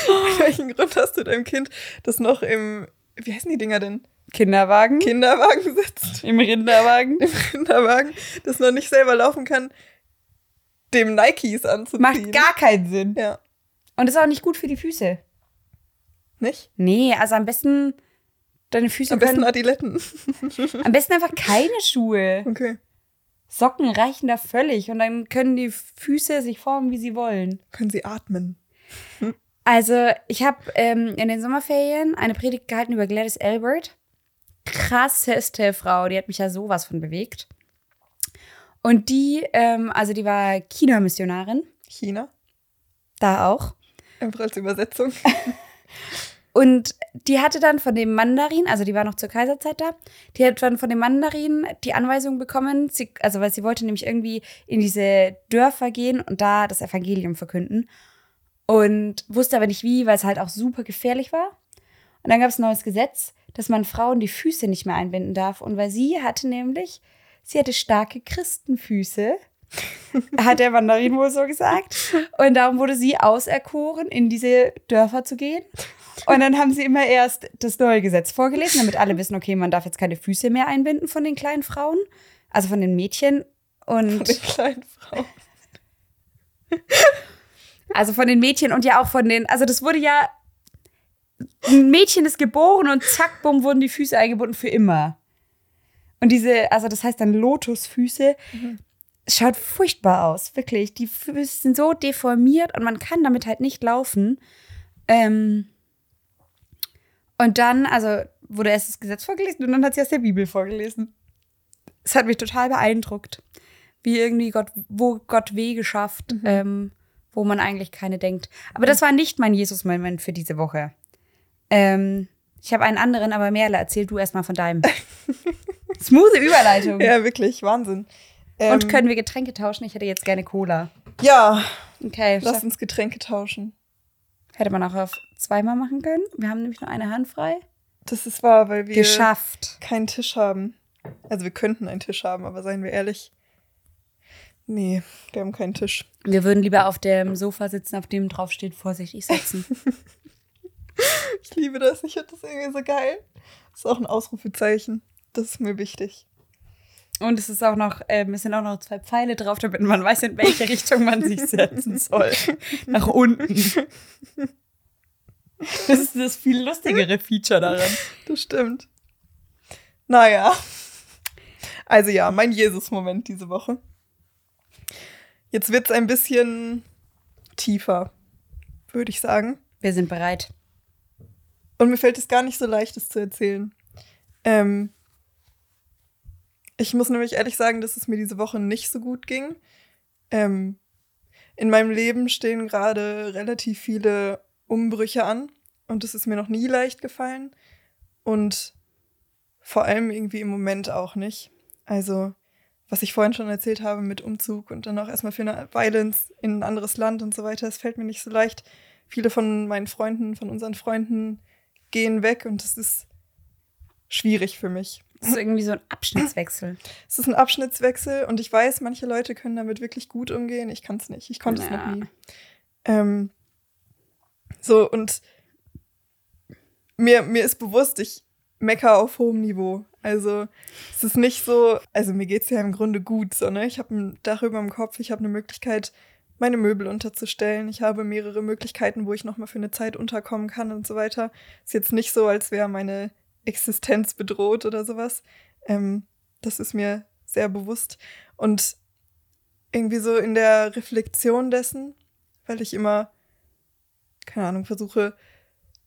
B: Aus welchen Grund hast du deinem Kind das noch im, wie heißen die Dinger denn?
A: Kinderwagen.
B: Kinderwagen sitzt?
A: Im Rinderwagen.
B: Im Kinderwagen, das noch nicht selber laufen kann, dem Nikes anzuziehen.
A: Macht gar keinen Sinn.
B: Ja.
A: Und ist auch nicht gut für die Füße.
B: Nicht?
A: Nee, also am besten deine Füße
B: Am besten Adiletten.
A: am besten einfach keine Schuhe.
B: Okay.
A: Socken reichen da völlig und dann können die Füße sich formen, wie sie wollen.
B: Können sie atmen?
A: Also, ich habe ähm, in den Sommerferien eine Predigt gehalten über Gladys Albert. Krasseste Frau, die hat mich ja sowas von bewegt. Und die, ähm, also die war China-Missionarin,
B: China?
A: da auch.
B: Einfach als Übersetzung.
A: Und die hatte dann von dem Mandarin, also die war noch zur Kaiserzeit da, die hat dann von dem Mandarin die Anweisung bekommen, sie, also weil sie wollte nämlich irgendwie in diese Dörfer gehen und da das Evangelium verkünden. Und wusste aber nicht wie, weil es halt auch super gefährlich war. Und dann gab es ein neues Gesetz, dass man Frauen die Füße nicht mehr einbinden darf. Und weil sie hatte nämlich, sie hatte starke Christenfüße, hat der Mandarin wohl so gesagt. Und darum wurde sie auserkoren, in diese Dörfer zu gehen. Und dann haben sie immer erst das neue Gesetz vorgelesen, damit alle wissen, okay, man darf jetzt keine Füße mehr einbinden von den kleinen Frauen, also von den Mädchen.
B: Von
A: Und
B: den kleinen Frauen.
A: also von den Mädchen und ja auch von den, also das wurde ja, ein Mädchen ist geboren und zack, bumm, wurden die Füße eingebunden für immer. Und diese, also das heißt dann Lotusfüße, es schaut furchtbar aus, wirklich. Die Füße sind so deformiert und man kann damit halt nicht laufen. Ähm, und dann, also wurde erst das Gesetz vorgelesen und dann hat sie aus der Bibel vorgelesen. Es hat mich total beeindruckt, wie irgendwie Gott, wo Gott Wege schafft, ähm, wo man eigentlich keine denkt. Aber das war nicht mein Jesus-Moment für diese Woche. Ähm, ich habe einen anderen, aber Merle, erzähl du erstmal von deinem. Smooth Überleitung.
B: Ja, wirklich, Wahnsinn. Ähm,
A: Und können wir Getränke tauschen? Ich hätte jetzt gerne Cola.
B: Ja,
A: Okay,
B: lass uns Getränke tauschen.
A: hätte man auch auf zweimal machen können. Wir haben nämlich nur eine Hand frei.
B: Das ist wahr, weil wir
A: Geschafft.
B: keinen Tisch haben. Also wir könnten einen Tisch haben, aber seien wir ehrlich. Nee, wir haben keinen Tisch.
A: Wir würden lieber auf dem Sofa sitzen, auf dem drauf steht, vorsichtig setzen.
B: Ich liebe das, ich finde das irgendwie so geil. Das ist auch ein Ausrufezeichen. Das ist mir wichtig.
A: Und es ist auch noch, ähm, es sind auch noch zwei Pfeile drauf, damit man weiß, in welche Richtung man sich setzen soll. Nach unten. Das ist das viel lustigere Feature daran.
B: Das stimmt. Naja. Also ja, mein Jesus-Moment diese Woche. Jetzt wird es ein bisschen tiefer, würde ich sagen.
A: Wir sind bereit.
B: Und mir fällt es gar nicht so leicht, es zu erzählen. Ähm, ich muss nämlich ehrlich sagen, dass es mir diese Woche nicht so gut ging. Ähm, in meinem Leben stehen gerade relativ viele Umbrüche an und es ist mir noch nie leicht gefallen und vor allem irgendwie im Moment auch nicht. Also, was ich vorhin schon erzählt habe mit Umzug und dann auch erstmal für eine Weile ins, in ein anderes Land und so weiter, es fällt mir nicht so leicht. Viele von meinen Freunden, von unseren Freunden gehen weg und es ist schwierig für mich.
A: Das ist irgendwie so ein Abschnittswechsel.
B: Es ist ein Abschnittswechsel und ich weiß, manche Leute können damit wirklich gut umgehen. Ich kann es nicht. Ich konnte es
A: Ja.
B: noch nie. Ähm, so, und mir, mir ist bewusst, ich mecker auf hohem Niveau. Also, es ist nicht so, also mir geht es ja im Grunde gut, so, ne? Ich habe ein Dach über dem Kopf, ich habe eine Möglichkeit, meine Möbel unterzustellen. Ich habe mehrere Möglichkeiten, wo ich nochmal für eine Zeit unterkommen kann und so weiter. Ist jetzt nicht so, als wäre meine Existenz bedroht oder sowas. Ähm, das ist mir sehr bewusst. Und irgendwie so in der Reflexion dessen, weil ich immer, keine Ahnung, versuche,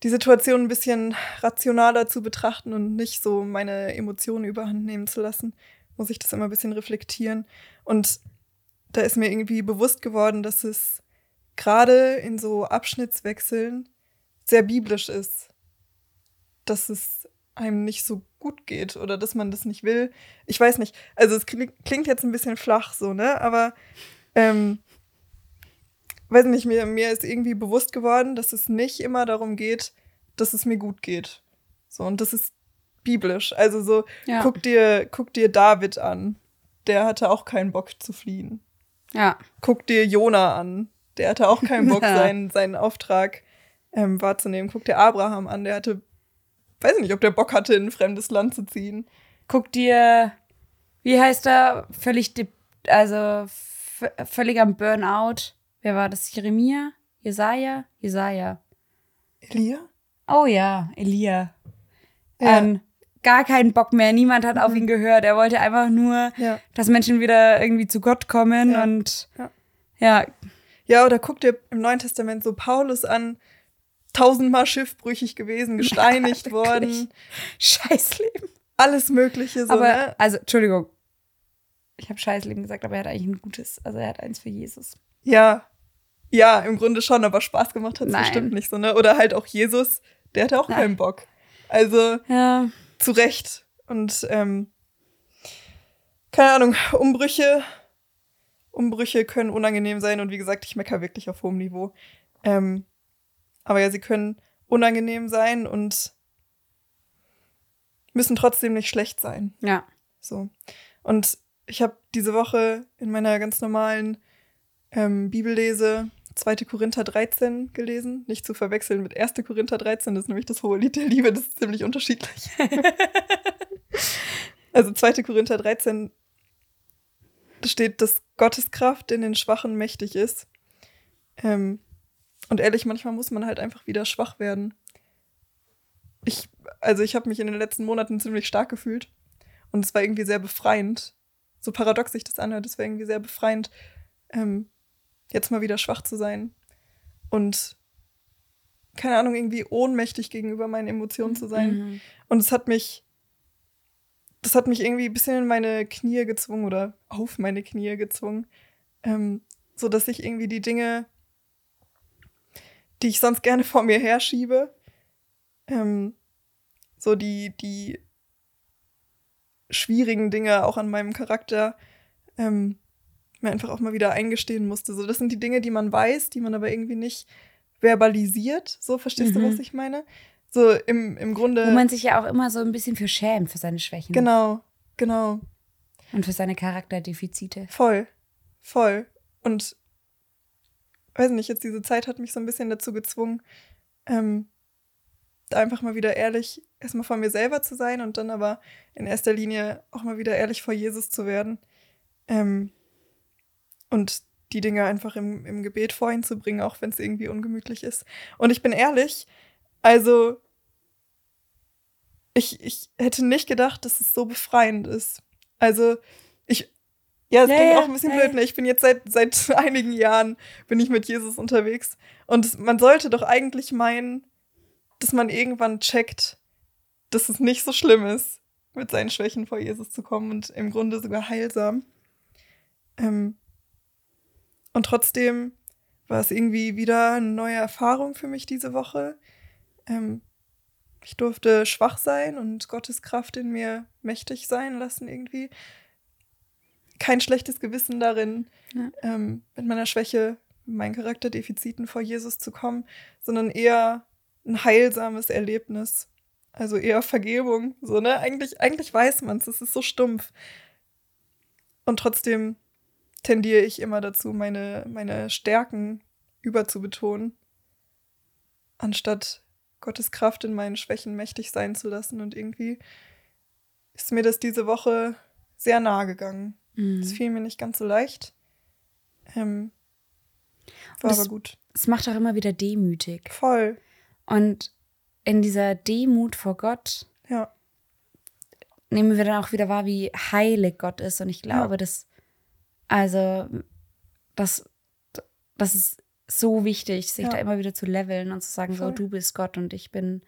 B: die Situation ein bisschen rationaler zu betrachten und nicht so meine Emotionen überhand nehmen zu lassen, muss ich das immer ein bisschen reflektieren. Und da ist mir irgendwie bewusst geworden, dass es gerade in so Abschnittswechseln sehr biblisch ist, dass es einem nicht so gut geht oder dass man das nicht will. Ich weiß nicht. Also es klingt jetzt ein bisschen flach so, ne? Aber ähm, weiß nicht, mir, mir ist irgendwie bewusst geworden, dass es nicht immer darum geht, dass es mir gut geht. So, und das ist biblisch. Also so,
A: Ja.
B: guck dir, guck dir David an. Der hatte auch keinen Bock zu fliehen.
A: Ja.
B: Guck dir Jona an. Der hatte auch keinen Bock, seinen, seinen Auftrag ähm, wahrzunehmen. Guck dir Abraham an. Der hatte, weiß nicht, ob der Bock hatte, in ein fremdes Land zu ziehen.
A: Guck dir, wie heißt er? Völlig, de- also völlig am Burnout. Wer war das? Jeremia? Jesaja? Jesaja.
B: Elia?
A: Oh ja, Elia.
B: Ja.
A: Ähm, gar keinen Bock mehr. Niemand hat auf ihn gehört. Er wollte einfach nur,
B: Ja.
A: dass Menschen wieder irgendwie zu Gott kommen
B: Ja.
A: und
B: Ja.
A: ja,
B: Ja, oder guck dir im Neuen Testament so Paulus an. Tausendmal schiffbrüchig gewesen, gesteinigt worden,
A: Scheißleben.
B: alles Mögliche so,
A: aber,
B: ne?
A: also, Entschuldigung. Ich habe Scheißleben gesagt, aber er hat eigentlich ein gutes. Also, er hat eins für Jesus.
B: Ja. Ja, im Grunde schon, aber Spaß gemacht hat es bestimmt nicht so, ne? Oder halt auch Jesus, der hatte auch
A: Nein.
B: keinen Bock. Also,
A: Ja.
B: zu Recht. Und ähm, keine Ahnung, Umbrüche, Umbrüche können unangenehm sein und wie gesagt, ich mecker wirklich auf hohem Niveau. Ähm, aber ja, sie können unangenehm sein und müssen trotzdem nicht schlecht sein.
A: Ja.
B: So. Und ich habe diese Woche in meiner ganz normalen ähm, Bibellese 2. Korinther 13 gelesen. Nicht zu verwechseln mit 1. Korinther 13, das ist nämlich das hohe Lied der Liebe, das ist ziemlich unterschiedlich. also 2. Korinther 13 da steht, dass Gottes Kraft in den Schwachen mächtig ist. Ähm, und ehrlich, manchmal muss man halt einfach wieder schwach werden. Ich, also ich habe mich in den letzten Monaten ziemlich stark gefühlt. Und es war irgendwie sehr befreiend. So paradox sich das anhört, es war irgendwie sehr befreiend, ähm, jetzt mal wieder schwach zu sein. Und keine Ahnung, irgendwie ohnmächtig gegenüber meinen Emotionen zu sein.
A: Mhm.
B: Und es hat mich, das hat mich irgendwie ein bisschen in meine Knie gezwungen oder auf meine Knie gezwungen. Ähm, so dass ich irgendwie die Dinge, die ich sonst gerne vor mir herschiebe, ähm, so die, die schwierigen Dinge auch an meinem Charakter, ähm, mir einfach auch mal wieder eingestehen musste. So, das sind die Dinge, die man weiß, die man aber irgendwie nicht verbalisiert. So, verstehst du,
A: Mhm.
B: was ich meine? So im, im Grunde.
A: Wo man sich ja auch immer so ein bisschen für schämt, für seine Schwächen.
B: Genau, genau.
A: Und für seine Charakterdefizite.
B: Voll. Voll. Und weiß nicht, jetzt diese Zeit hat mich so ein bisschen dazu gezwungen, ähm, da einfach mal wieder ehrlich erstmal vor mir selber zu sein und dann aber in erster Linie auch mal wieder ehrlich vor Jesus zu werden. Ähm, und die Dinge einfach im, im Gebet vor ihn zu bringen, auch wenn es irgendwie ungemütlich ist. Und ich bin ehrlich, also ich, ich hätte nicht gedacht, dass es so befreiend ist. Also ich, ja, es
A: Ja,
B: klingt
A: ja,
B: auch ein bisschen
A: ja,
B: blöd, ne? Ich bin jetzt seit, seit einigen Jahren, bin ich mit Jesus unterwegs. Und man sollte doch eigentlich meinen, dass man irgendwann checkt, dass es nicht so schlimm ist, mit seinen Schwächen vor Jesus zu kommen und im Grunde sogar heilsam. Ähm, und trotzdem war es irgendwie wieder eine neue Erfahrung für mich diese Woche. Ähm, ich durfte schwach sein und Gottes Kraft in mir mächtig sein lassen irgendwie. Kein schlechtes Gewissen darin,
A: Ja.
B: ähm, mit meiner Schwäche, mit meinen Charakterdefiziten vor Jesus zu kommen, sondern eher ein heilsames Erlebnis. Also eher Vergebung. So, ne? Eigentlich, eigentlich weiß man es, es ist so stumpf. Und trotzdem tendiere ich immer dazu, meine, meine Stärken überzubetonen, anstatt Gottes Kraft in meinen Schwächen mächtig sein zu lassen. Und irgendwie ist mir das diese Woche sehr nahe gegangen. Es
A: Mhm.
B: fiel mir nicht ganz so leicht. Ähm, war
A: Und
B: aber gut.
A: Es macht auch immer wieder demütig.
B: Voll.
A: Und in dieser Demut vor Gott
B: Ja.
A: nehmen wir dann auch wieder wahr, wie heilig Gott ist. Und ich glaube,
B: Ja.
A: dass, also, das, das ist so wichtig, sich
B: Ja.
A: da immer wieder zu leveln und zu sagen, so,
B: Voll.
A: du bist Gott und ich bin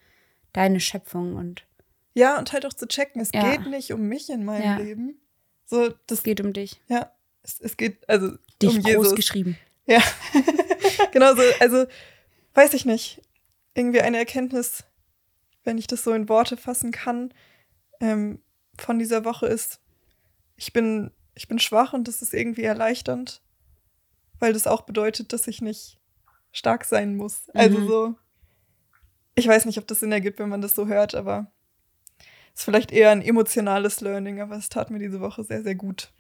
A: deine Schöpfung und
B: Ja, und halt auch zu checken, es
A: Ja.
B: geht nicht um mich in meinem
A: Ja.
B: Leben. So, das
A: es geht um dich.
B: Ja, es, es geht also
A: Dich
B: um
A: groß
B: Jesus.
A: geschrieben.
B: Ja, genau so. Also, weiß ich nicht. Irgendwie eine Erkenntnis, wenn ich das so in Worte fassen kann, ähm, von dieser Woche ist, ich bin, ich bin schwach und das ist irgendwie erleichternd, weil das auch bedeutet, dass ich nicht stark sein muss. Also
A: Mhm.
B: so, ich weiß nicht, ob das Sinn ergibt, wenn man das so hört, aber es ist vielleicht eher ein emotionales Learning, aber es tat mir diese Woche sehr, sehr gut.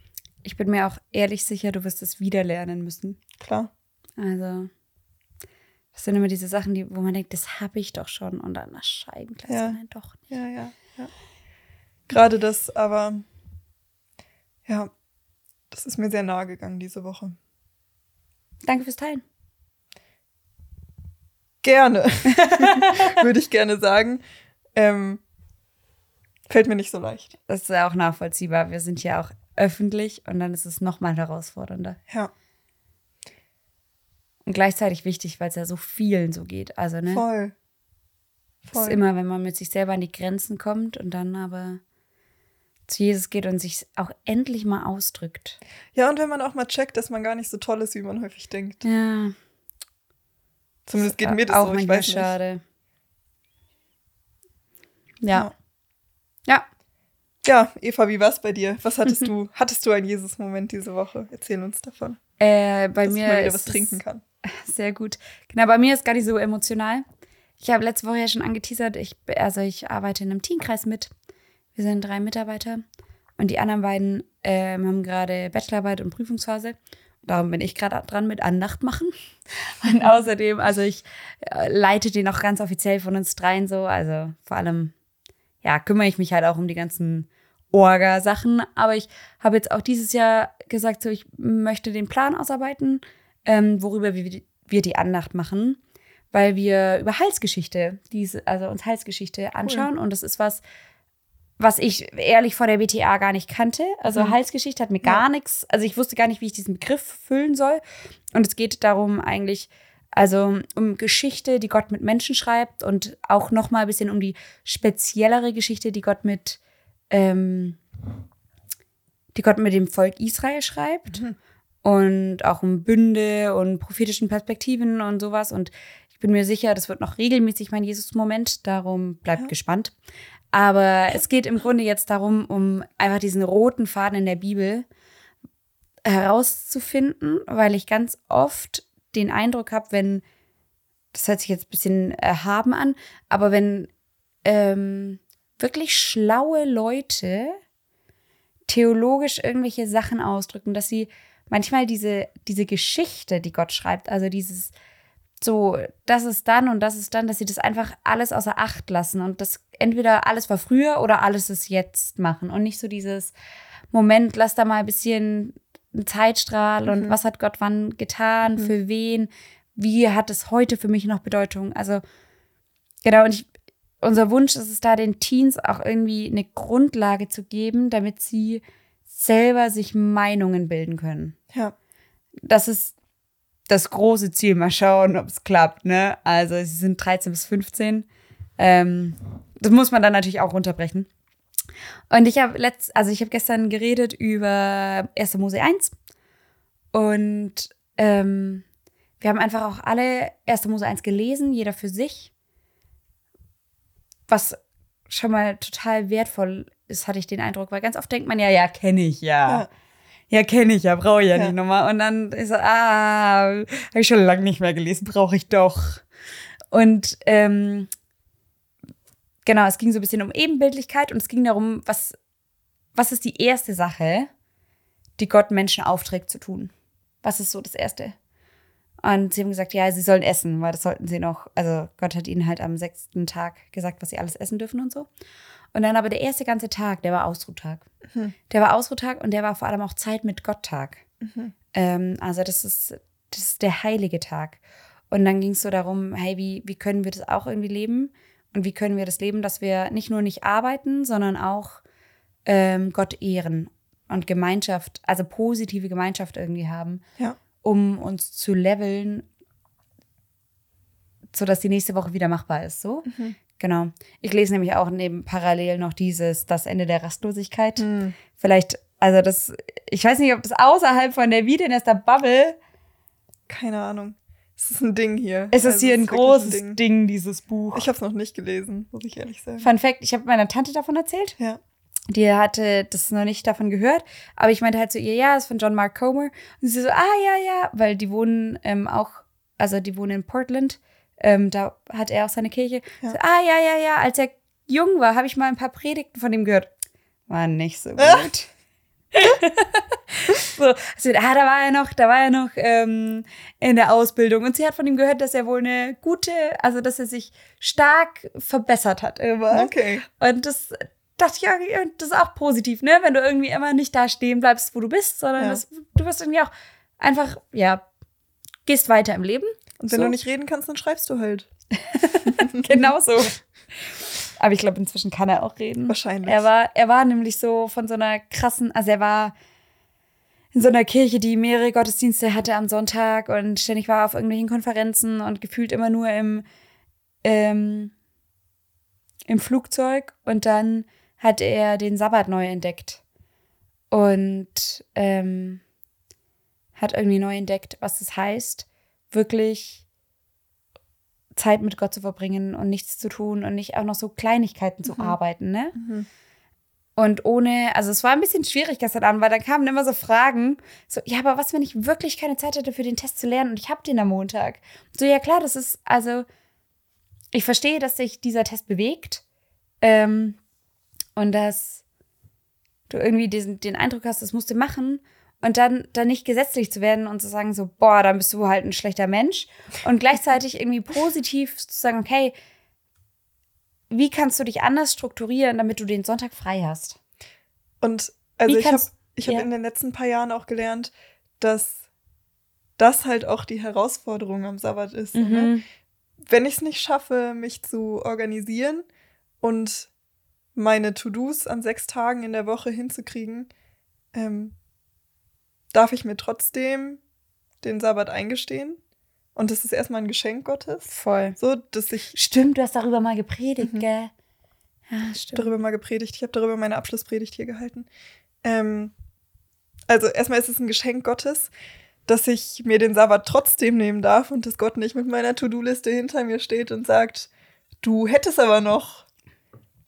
A: ich bin mir auch ehrlich sicher, du wirst es wieder lernen müssen.
B: Klar.
A: Also, das sind immer diese Sachen, die, wo man denkt, das habe ich doch schon. Und dann, na Scheibenkleister,
B: Ja.
A: nein, doch nicht.
B: Ja, ja, ja. Gerade das, aber ja, das ist mir sehr nahe gegangen diese Woche.
A: Danke fürs Teilen.
B: Gerne, würde ich gerne sagen. Ähm, fällt mir nicht so leicht.
A: Das ist ja auch nachvollziehbar. Wir sind ja auch öffentlich und dann ist es nochmal herausfordernder.
B: Ja,
A: Und gleichzeitig wichtig, weil es ja so vielen so geht. Also, ne?
B: voll.
A: Das ist immer, wenn man mit sich selber an die Grenzen kommt und dann aber zu Jesus geht und sich auch endlich mal ausdrückt.
B: Ja, und wenn man auch mal checkt, dass man gar nicht so toll ist, wie man häufig denkt.
A: Ja.
B: Zumindest geht mir das
A: auch
B: so, ich weiß nicht.
A: schade. Ja.
B: Ja.
A: Ja.
B: Ja, Eva, wie war's bei dir? Was hattest du? Hattest du einen Jesus-Moment diese Woche? Erzähl uns davon.
A: Äh, bei
B: dass
A: mir
B: ich mal wieder was trinken kann.
A: Sehr gut. Genau, bei mir ist gar nicht so emotional. Ich habe letzte Woche ja schon angeteasert, ich, also ich arbeite in einem Teamkreis mit. Wir sind drei Mitarbeiter und die anderen beiden ähm, haben gerade Bachelorarbeit und Prüfungsphase. Darum bin ich gerade dran mit Andacht machen. Und außerdem, also ich äh, leite den auch ganz offiziell von uns dreien so. Also vor allem, ja, kümmere ich mich halt auch um die ganzen Orga-Sachen. Aber ich habe jetzt auch dieses Jahr gesagt, so ich möchte den Plan ausarbeiten, ähm, worüber wir, die- wir die Andacht machen, weil wir über Heilsgeschichte, diese, also uns Heilsgeschichte anschauen. Und das ist was, was ich ehrlich vor der BTA gar nicht kannte. Also
B: Mhm.
A: Heilsgeschichte hat mir gar nichts, also ich wusste gar nicht, wie ich diesen Begriff füllen soll. Und es geht darum eigentlich, also um Geschichte, die Gott mit Menschen schreibt und auch noch mal ein bisschen um die speziellere Geschichte, die Gott mit ähm, die Gott mit dem Volk Israel schreibt und auch um Bünde und prophetischen Perspektiven und sowas. Und ich bin mir sicher, das wird noch regelmäßig mein Jesus-Moment. Darum bleibt
B: Ja.
A: gespannt. Aber es geht im Grunde jetzt darum, um einfach diesen roten Faden in der Bibel herauszufinden, weil ich ganz oft den Eindruck habe, wenn, das hört sich jetzt ein bisschen erhaben an, aber wenn ähm, wirklich schlaue Leute theologisch irgendwelche Sachen ausdrücken, dass sie manchmal diese, diese Geschichte, die Gott schreibt, also dieses so, das ist dann und das ist dann, dass sie das einfach alles außer Acht lassen und das entweder alles war früher oder alles ist jetzt machen und nicht so dieses Moment, lass da mal ein bisschen einen Zeitstrahl und
B: Mhm.
A: was hat Gott wann getan, für wen, wie hat es heute für mich noch Bedeutung. Also genau, und ich, unser Wunsch ist es da, den Teens auch irgendwie eine Grundlage zu geben, damit sie selber sich Meinungen bilden können.
B: Ja.
A: Das ist das große Ziel. Mal schauen, ob es klappt. Ne? Also sie sind 13 bis 15. Ähm, das muss man dann natürlich auch runterbrechen. Und ich habe letzt, also ich habe gestern geredet über 1. Mose 1 und ähm, wir haben einfach auch alle 1. Mose 1 gelesen, jeder für sich. Was schon mal total wertvoll ist, hatte ich den Eindruck, weil ganz oft denkt man ja, ja, kenne ich ja.
B: Ja.
A: Ja, kenne ich ja, brauche ich ja,
B: Ja.
A: nicht nochmal. Und dann ist so, ah, habe ich schon lange nicht mehr gelesen, brauche ich doch. Und ähm, genau, es ging so ein bisschen um Ebenbildlichkeit und es ging darum, was, was ist die erste Sache, die Gott Menschen aufträgt zu tun? Was ist so das Erste? Und sie haben gesagt, ja, sie sollen essen, weil das sollten sie noch, also Gott hat ihnen halt am sechsten Tag gesagt, was sie alles essen dürfen und so. Und dann aber der erste ganze Tag, der war Ausruhtag.
B: Mhm.
A: Der war Ausruhtag und der war vor allem auch Zeit mit Gott-Tag.
B: Mhm.
A: Ähm, also das ist, das ist der heilige Tag. Und dann ging es so darum, hey, wie, wie können wir das auch irgendwie leben? Und wie können wir das leben, dass wir nicht nur nicht arbeiten, sondern auch ähm, Gott ehren und Gemeinschaft, also positive Gemeinschaft irgendwie haben,
B: Ja.
A: um uns zu leveln, sodass die nächste Woche wieder machbar ist. So.
B: Mhm.
A: Genau. Ich lese nämlich auch neben parallel noch dieses Das Ende der Rastlosigkeit.
B: Mhm.
A: Vielleicht, also das, ich weiß nicht, ob das außerhalb von der Wiedenester Bubble
B: Keine Ahnung. Es ist ein Ding hier.
A: ist es
B: Also
A: hier ein
B: wirklich
A: großes Ding. dieses Buch.
B: Ich habe es noch nicht gelesen, muss ich ehrlich sagen.
A: Fun Fact, ich habe meiner Tante davon erzählt.
B: Ja.
A: Die hatte das noch nicht davon gehört, aber ich meinte halt zu ihr, ja, ist von John Mark Comer. Und sie so, ah, ja, ja, weil die wohnen ähm, auch, also die wohnen in Portland, ähm, da hat er auch seine Kirche.
B: Ja.
A: So, ah, ja, ja, ja, als er jung war, habe ich mal ein paar Predigten von ihm gehört. War nicht so gut. so, also, ah, da war er noch, da war er noch ähm, in der Ausbildung und sie hat von ihm gehört, dass er wohl eine gute, also dass er sich stark verbessert hat immer.
B: Okay.
A: Und das dachte ich, ja, das ist auch positiv, ne? Wenn du irgendwie immer nicht da stehen bleibst, wo du bist, sondern
B: Ja.
A: das, du wirst irgendwie auch einfach, ja, gehst weiter im Leben.
B: Und wenn
A: So.
B: du nicht reden kannst, dann schreibst du halt.
A: genau so. Aber ich glaube, inzwischen kann er auch reden.
B: Wahrscheinlich.
A: Er war, er war nämlich so von so einer krassen, also er war in so einer Kirche, die mehrere Gottesdienste hatte am Sonntag und ständig war auf irgendwelchen Konferenzen und gefühlt immer nur im, ähm, im Flugzeug. Und dann hat er den Sabbat neu entdeckt und ähm, hat irgendwie neu entdeckt, was das heißt, wirklich Zeit mit Gott zu verbringen und nichts zu tun und nicht auch noch so Kleinigkeiten zu
B: Mhm.
A: arbeiten, ne?
B: Mhm.
A: Und ohne, also es war ein bisschen schwierig gestern Abend, weil dann kamen immer so Fragen, so, ja, aber was, wenn ich wirklich keine Zeit hätte für den Test zu lernen und ich habe den am Montag? So, ja klar, das ist, also, ich verstehe, dass sich dieser Test bewegt ähm, und dass du irgendwie diesen, den Eindruck hast, das musst du machen und dann, dann nicht gesetzlich zu werden und zu sagen so, boah, dann bist du halt ein schlechter Mensch und gleichzeitig irgendwie positiv zu sagen, okay, wie kannst du dich anders strukturieren, damit du den Sonntag frei hast?
B: Und also
A: Wie
B: ich habe ich hab
A: ja.
B: in den letzten paar Jahren auch gelernt, dass das halt auch die Herausforderung am Sabbat ist. Ne?
A: Mhm.
B: Wenn ich es nicht schaffe, mich zu organisieren und meine To-Dos an sechs Tagen in der Woche hinzukriegen, ähm, darf ich mir trotzdem den Sabbat eingestehen. Und das ist erstmal ein Geschenk Gottes.
A: Voll.
B: So, dass ich
A: Stimmt, du hast darüber mal gepredigt,
B: Mhm.
A: gell? Ja, stimmt.
B: darüber mal gepredigt. Ich habe darüber meine Abschlusspredigt hier gehalten. Ähm, also erstmal ist es ein Geschenk Gottes, dass ich mir den Sabbat trotzdem nehmen darf und dass Gott nicht mit meiner To-Do-Liste hinter mir steht und sagt, du hättest aber noch,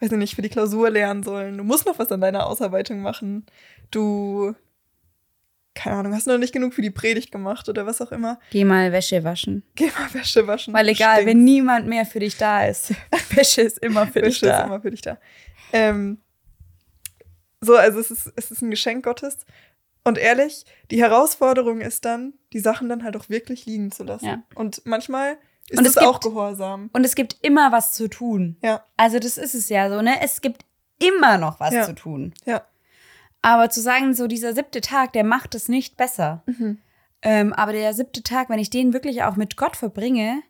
B: weiß ich nicht, für die Klausur lernen sollen. Du musst noch was an deiner Ausarbeitung machen. Du, keine Ahnung, hast noch nicht genug für die Predigt gemacht oder was auch immer.
A: Geh mal Wäsche waschen.
B: Geh mal Wäsche waschen.
A: Weil
B: du
A: egal,
B: stinkst.
A: wenn niemand mehr für dich da ist, Wäsche ist immer für dich
B: Wäsche ist
A: da.
B: immer für dich da. Ähm, so, also es ist, es ist ein Geschenk Gottes. Und ehrlich, die Herausforderung ist dann, die Sachen dann halt auch wirklich liegen zu lassen.
A: Ja.
B: Und manchmal ist
A: Und
B: es
A: es
B: auch
A: gibt-
B: Gehorsam.
A: Und es gibt immer was zu tun.
B: Ja,
A: Also das ist es ja so, ne? Es gibt immer noch was
B: Ja.
A: zu tun.
B: ja.
A: Aber zu sagen, so dieser siebte Tag, der macht es nicht besser.
B: Mhm.
A: Ähm, aber der siebte Tag, wenn ich den wirklich auch mit Gott verbringe,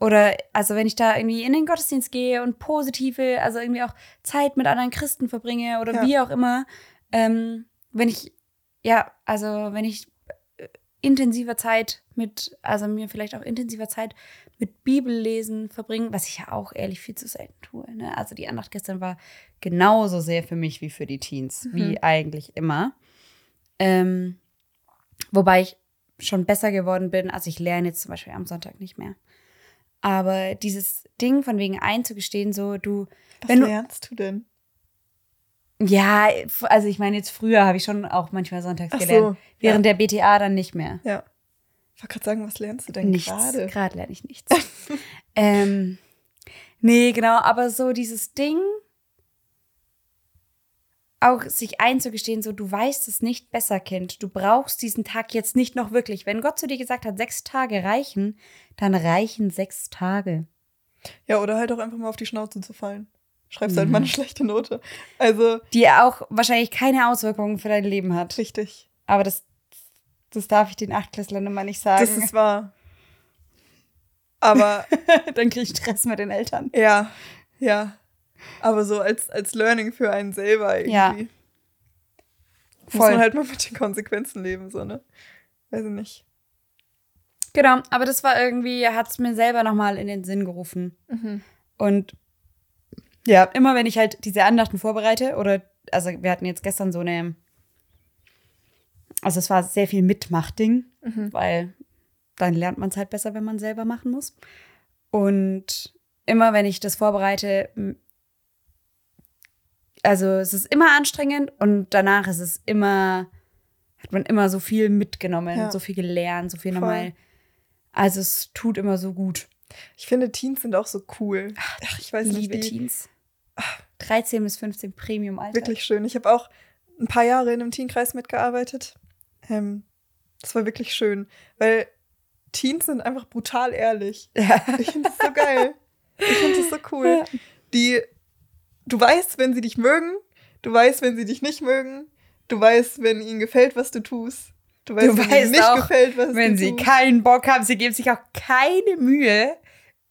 A: oder also wenn ich da irgendwie in den Gottesdienst gehe und positive, also irgendwie auch Zeit mit anderen Christen verbringe oder
B: Ja.
A: wie auch immer, ähm, wenn ich, ja, also wenn ich intensiver Zeit mit, also mir vielleicht auch intensiver Zeit mit Bibellesen verbringen, was ich ja auch ehrlich viel zu selten tue. Ne? Also die Andacht gestern war genauso sehr für mich wie für die Teens, wie eigentlich immer. Ähm, wobei ich schon besser geworden bin. Also ich lerne jetzt zum Beispiel am Sonntag nicht mehr. Aber dieses Ding von wegen einzugestehen, so du,
B: Was
A: wenn du,
B: lernst du denn?
A: Ja, also ich meine jetzt früher habe ich schon auch manchmal sonntags
B: Ach so,
A: gelernt, während der BTA dann nicht mehr.
B: Ja. Ich wollte gerade sagen, was lernst du denn
A: Nichts.
B: gerade?
A: Gerade lerne ich nichts. ähm, nee, genau, aber so dieses Ding, auch sich einzugestehen, so du weißt es nicht besser, Kind. Du brauchst diesen Tag jetzt nicht noch wirklich. Wenn Gott zu dir gesagt hat, sechs Tage reichen, dann reichen sechs Tage.
B: Ja, oder halt auch einfach mal auf die Schnauze zu fallen. Schreibst
A: Mhm.
B: halt mal eine schlechte Note. Also,
A: Die auch wahrscheinlich keine Auswirkungen für dein Leben hat.
B: richtig.
A: Aber das, das darf ich den Achtklässlern immer nicht sagen.
B: Das ist wahr. Aber
A: dann kriege ich Stress mit den Eltern.
B: Ja, ja. Aber so als, als Learning für einen selber irgendwie.
A: Ja.
B: Muss
A: Voll.
B: man halt mal mit den Konsequenzen leben, so, ne? Weiß ich nicht.
A: Genau, aber das war irgendwie, hat es mir selber nochmal in den Sinn gerufen.
B: Mhm.
A: Und ja, immer wenn ich halt diese Andachten vorbereite, oder, also wir hatten jetzt gestern so eine, also es war sehr viel Mitmachding,
B: Mhm.
A: weil dann lernt man es halt besser, wenn man selber machen muss. Und immer wenn ich das vorbereite, also es ist immer anstrengend und danach ist es immer, hat man immer so viel mitgenommen,
B: Ja.
A: so viel gelernt, so viel
B: Voll.
A: nochmal. Also es tut immer so gut.
B: Ich finde, Teens sind auch so cool. Ach, ich weiß nicht,
A: Liebe Teens. 13 bis 15 Premium, Alter.
B: wirklich schön. Ich habe auch ein paar Jahre in einem Teenkreis mitgearbeitet. Ähm, das war wirklich schön, weil Teens sind einfach brutal ehrlich.
A: Ja.
B: Ich finde das so geil. Ich finde das so cool. Die, du weißt, wenn sie dich mögen, du weißt, wenn sie dich nicht mögen, du weißt, wenn ihnen gefällt, was du tust. Du weißt,
A: Du
B: wenn
A: weißt
B: ihnen nicht
A: auch,
B: gefällt, was
A: Wenn
B: du
A: sie
B: tust.
A: keinen Bock haben, sie geben sich auch keine Mühe,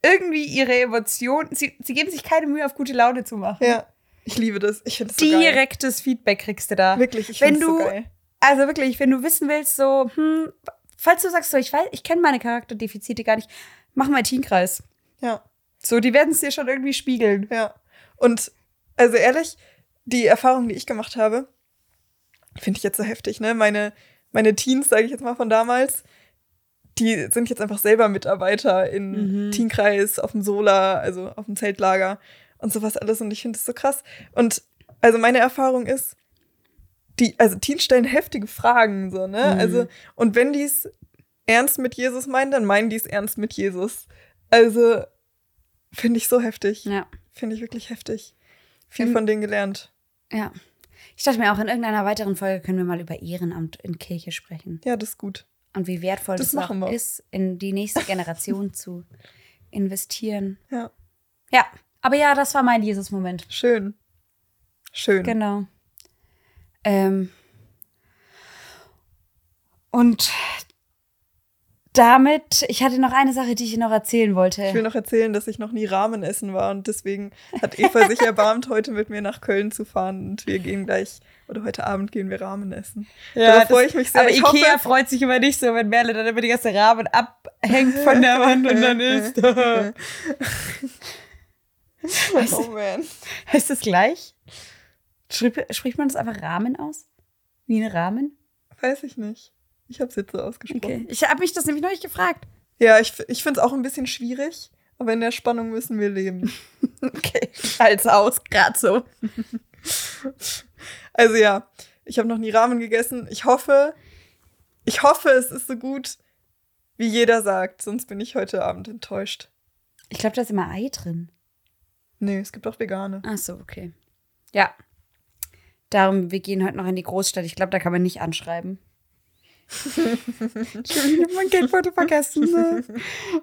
A: irgendwie ihre Emotionen, sie, sie geben sich keine Mühe, auf gute Laune zu machen.
B: Ja, ich liebe das. Ich finde so geil.
A: Direktes Feedback kriegst du da.
B: Wirklich, ich finde das so geil.
A: Also wirklich, wenn du wissen willst, so, hm, falls du sagst, so, ich weiß, ich kenne meine Charakterdefizite gar nicht, mach mal Teenkreis.
B: Ja.
A: So, die werden es dir schon irgendwie spiegeln.
B: Ja. Und also ehrlich, die Erfahrung, die ich gemacht habe, finde ich jetzt so heftig, ne? Meine, meine Teens, sage ich jetzt mal von damals, die sind jetzt einfach selber Mitarbeiter in
A: Mhm.
B: Teenkreis, auf dem Sola, also auf dem Zeltlager und sowas alles. Und ich finde das so krass. Und also meine Erfahrung ist, die, also Teens stellen heftige Fragen, so, ne?
A: Mhm.
B: Also, und wenn die es ernst mit Jesus meinen, dann meinen die es ernst mit Jesus. Also, finde ich so heftig.
A: Ja.
B: Finde ich wirklich heftig. Viel
A: Ähm,
B: von denen gelernt.
A: Ja. Ich dachte mir auch, in irgendeiner weiteren Folge können wir mal über Ehrenamt in Kirche sprechen.
B: Ja, das ist gut.
A: Und wie wertvoll
B: Das
A: das, auch
B: wir.
A: ist, in die nächste Generation zu investieren.
B: Ja,
A: Ja, aber ja, das war mein Jesus-Moment.
B: schön. Schön.
A: Genau. Ähm, und damit, ich hatte noch eine Sache, die ich noch erzählen wollte.
B: Ich will noch erzählen, dass ich noch nie Ramen essen war und deswegen hat Eva sich erbarmt, heute mit mir nach Köln zu fahren und wir gehen gleich, oder heute Abend gehen wir Ramen essen. Darauf freue ich mich sehr.
A: Aber
B: ich
A: Ikea
B: hoffe,
A: freut sich immer nicht so, wenn Merle dann immer die ganze Rahmen abhängt von der Wand und dann ist.
B: oh man.
A: heißt das gleich? Spricht man das einfach Rahmen aus? Wie ein Rahmen?
B: Weiß ich nicht. Ich habe es jetzt so ausgesprochen.
A: Okay. Ich habe mich das nämlich noch nicht gefragt.
B: Ja, ich, ich finde es auch ein bisschen schwierig, aber in der Spannung müssen wir leben.
A: Okay. Als aus, gerade so.
B: Also ja, ich habe noch nie Ramen gegessen. Ich hoffe, ich hoffe, es ist so gut, wie jeder sagt, sonst bin ich heute Abend enttäuscht.
A: Ich glaube, da ist immer Ei drin.
B: Nee, es gibt auch vegane.
A: Ach so, okay. Ja. Darum, wir gehen heute noch in die Großstadt. Ich glaube, da kann man nicht anschreiben. Schon wieder mein Geldbeutel vergessen. Ne?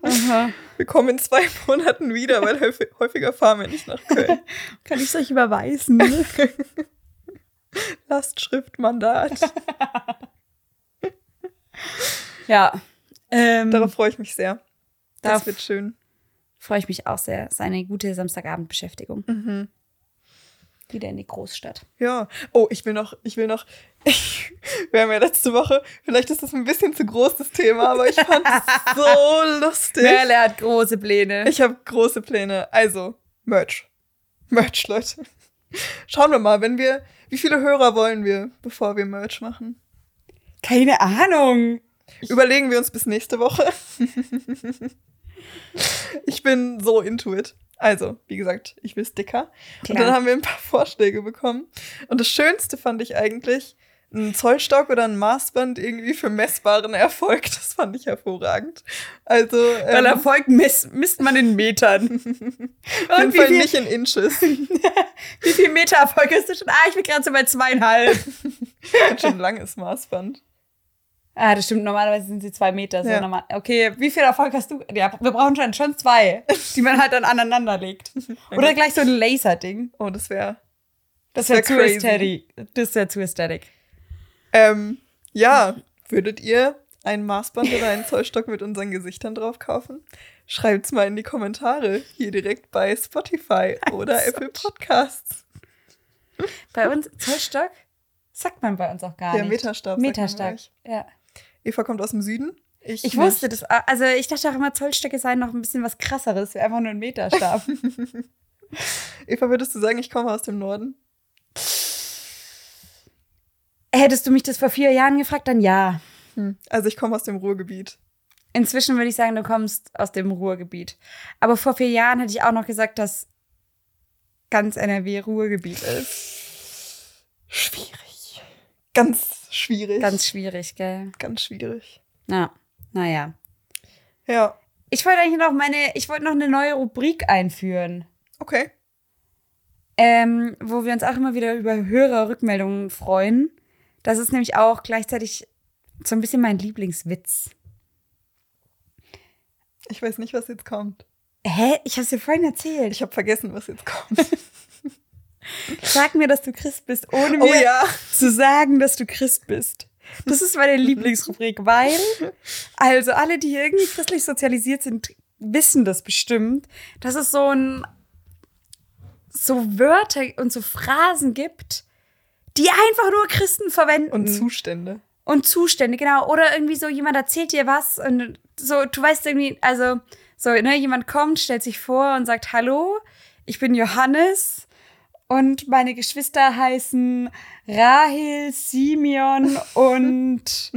A: Aha.
B: Wir kommen in zwei Monaten wieder, weil häufig, häufiger fahren wir nicht nach Köln.
A: Kann ich es euch überweisen? Ne?
B: Lastschriftmandat.
A: ja. Ähm,
B: Darauf freue ich mich sehr. Das wird schön.
A: freue ich mich auch sehr. Es ist eine gute Samstagabendbeschäftigung.
B: Mhm.
A: Wieder in die Großstadt.
B: Ja. Oh, ich will noch, ich will noch. Ich, wir haben ja letzte Woche, vielleicht ist das ein bisschen zu groß, das Thema, aber ich fand es so lustig.
A: Merle hat große Pläne.
B: Ich habe große Pläne. Also, Merch. Merch, Leute. Schauen wir mal, wenn wir. Wie viele Hörer wollen wir, bevor wir Merch machen?
A: Keine Ahnung.
B: Überlegen wir uns bis nächste Woche. ich bin so into it. Also, wie gesagt, ich will Sticker. Und
A: Klar.
B: dann haben wir ein paar Vorschläge bekommen. Und das Schönste fand ich eigentlich ein Zollstock oder ein Maßband irgendwie für messbaren Erfolg. Das fand ich hervorragend. Also,
A: Weil
B: ähm,
A: Erfolg misst, misst man in Metern.
B: auf jeden
A: Und
B: Fall
A: viel,
B: nicht in Inches.
A: wie viel Meter Erfolg hast du schon? Ah, ich bin gerade so bei zweieinhalb.
B: Schon ein langes Maßband.
A: Ah, das stimmt. Normalerweise sind sie zwei Meter. So
B: Ja.
A: normal. Okay, wie viel Erfolg hast du? Ja, wir brauchen schon, schon zwei, die man halt dann aneinander legt. Oder gleich so ein Laserding.
B: Oh, das wäre.
A: Das
B: wär
A: wäre zu
B: crazy.
A: ästhetic. Das wäre zu ästhetic.
B: Ähm, ja, würdet ihr ein Maßband oder einen Zollstock mit unseren Gesichtern drauf kaufen? Schreibt's mal in die Kommentare. Hier direkt bei Spotify oder Apple Podcasts.
A: Bei uns, Zollstock? Sagt man bei uns auch gar
B: Der
A: nicht.
B: Meterstab. sagt man bei
A: Meterstab. Ja.
B: Eva kommt aus dem Süden. Ich,
A: Ich wusste das. Also ich dachte auch immer, Zollstöcke seien noch ein bisschen was krasseres. Wäre einfach nur ein Meterstab.
B: Eva, würdest du sagen, ich komme aus dem Norden?
A: Hättest du mich das vor vier Jahren gefragt, dann ja.
B: Hm. Also ich komme aus dem Ruhrgebiet.
A: Inzwischen würde ich sagen, du kommst aus dem Ruhrgebiet. Aber vor vier Jahren hätte ich auch noch gesagt, dass ganz NRW Ruhrgebiet ist.
B: Schwierig. Ganz schwierig.
A: Ganz schwierig, gell?
B: ganz schwierig.
A: Na, naja.
B: Ja,
A: Ich wollte eigentlich noch meine, ich wollte noch eine neue Rubrik einführen.
B: okay.
A: ähm, wo wir uns auch immer wieder über höhere Rückmeldungen freuen. Das ist nämlich auch gleichzeitig so ein bisschen mein Lieblingswitz.
B: Ich weiß nicht, was jetzt kommt.
A: Hä? Ich hab's dir vorhin erzählt.
B: Ich habe vergessen, was jetzt kommt.
A: Sag mir, dass du Christ bist, ohne mir
B: Oh ja.
A: zu sagen, dass du Christ bist. Das ist meine Lieblingsrubrik, weil, also alle, die irgendwie christlich sozialisiert sind, wissen das bestimmt, dass es so ein, so Wörter und so Phrasen gibt, die einfach nur Christen verwenden.
B: Und Zustände.
A: Und Zustände, genau. Oder irgendwie so, jemand erzählt dir was und so, du weißt irgendwie, also, so, ne, jemand kommt, stellt sich vor und sagt, hallo, ich bin Johannes und meine Geschwister heißen Rahel, Simeon und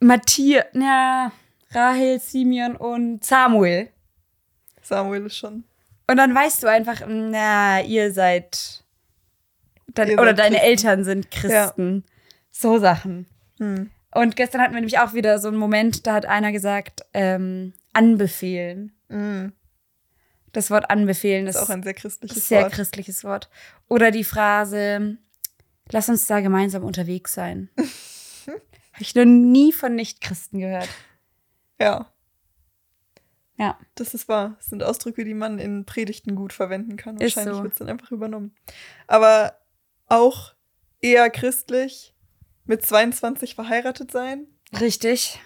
A: Matthias, ja, Rahel, Simeon und Samuel.
B: Samuel ist schon.
A: Und dann weißt du einfach, na, ihr seid, dein,
B: Ihr
A: oder
B: seid
A: deine
B: Christen.
A: Eltern sind Christen. So Sachen.
B: Hm.
A: Und gestern hatten wir nämlich auch wieder so einen Moment, da hat einer gesagt, ähm, anbefehlen.
B: Mm.
A: Das Wort anbefehlen ist
B: ist auch ein sehr christliches
A: sehr
B: Wort.
A: christliches Wort. Oder die Phrase, lass uns da gemeinsam unterwegs sein. Habe ich noch nie von Nichtchristen gehört.
B: Ja,
A: Ja,
B: das ist wahr. Das sind Ausdrücke, die man in Predigten gut verwenden kann.
A: Ist
B: Wahrscheinlich
A: so.
B: wird es dann einfach übernommen. Aber auch eher christlich mit 22 verheiratet sein,
A: richtig.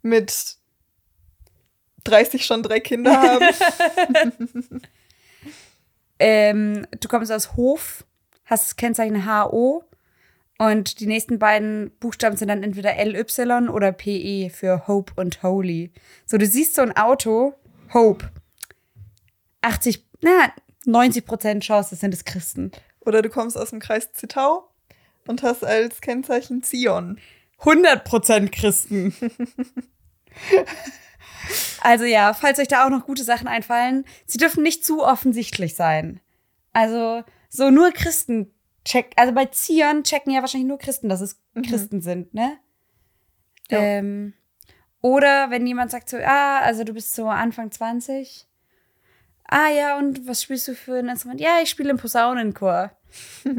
B: mit 30 schon drei Kinder haben.
A: Ähm, du kommst aus Hof, hast das Kennzeichen HO und die nächsten beiden Buchstaben sind dann entweder LY oder PE für Hope und Holy. So, du siehst so ein Auto, Hope. 80, na, 90 Prozent Chance, das sind es Christen.
B: Oder du kommst aus dem Kreis Zittau und hast als Kennzeichen Zion.
A: 100 Prozent Christen. also ja, falls euch da auch noch gute Sachen einfallen, sie dürfen nicht zu offensichtlich sein. Also so nur Christen check, also bei Zion checken ja wahrscheinlich nur Christen, dass es
B: Mhm.
A: Christen sind, ne?
B: Ja.
A: Ähm, oder wenn jemand sagt so, ah, also du bist so Anfang 20. Ah ja, und was spielst du für ein Instrument? Ja, ich spiele im Posaunenchor.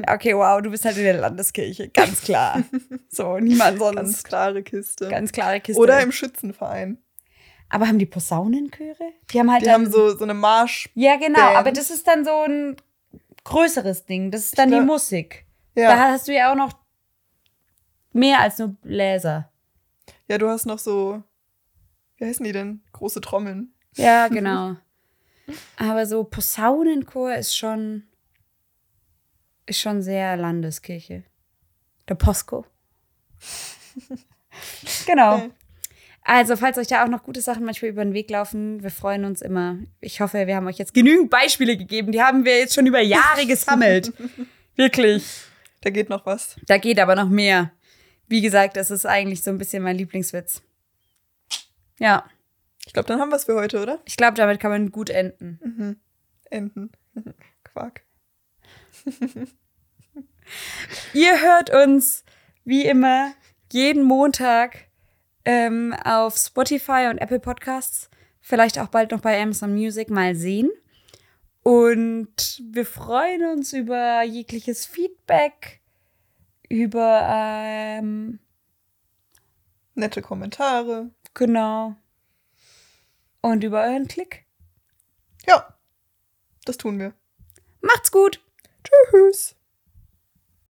A: Okay, wow, du bist halt in der Landeskirche, ganz klar. So, niemand sonst.
B: Ganz klare Kiste.
A: Ganz klare Kiste.
B: Oder im Schützenverein.
A: Aber haben die Posaunenchöre? Die haben halt
B: Die
A: dann,
B: haben so, so eine Marsch.
A: Ja, genau, aber das ist dann so ein größeres Ding. Das ist dann die
B: glaub-
A: Musik.
B: Ja.
A: Da hast du ja auch noch mehr als nur Bläser.
B: ja, du hast noch so, wie heißen die denn? Große Trommeln.
A: Ja, genau. aber so Posaunenchor ist schon ist schon sehr Landeskirche. Der Posco. genau.
B: Okay.
A: Also, falls euch da auch noch gute Sachen manchmal über den Weg laufen, wir freuen uns immer. Ich hoffe, wir haben euch jetzt genügend Beispiele gegeben. Die haben wir jetzt schon über Jahre gesammelt. Wirklich.
B: Da geht noch was.
A: Da geht aber noch mehr. Wie gesagt, das ist eigentlich so ein bisschen mein Lieblingswitz. Ja,
B: Ich glaube, dann haben wir es für heute, oder?
A: ich glaube, damit kann man gut enden.
B: Mhm. Enten. Quark.
A: Ihr hört uns wie immer jeden Montag ähm, auf Spotify und Apple Podcasts. Vielleicht auch bald noch bei Amazon Music mal sehen. Und wir freuen uns über jegliches Feedback, über, ähm,
B: Nette Kommentare.
A: genau, und über euren Klick.
B: Ja, das tun wir.
A: Macht's gut!
B: Tschüss.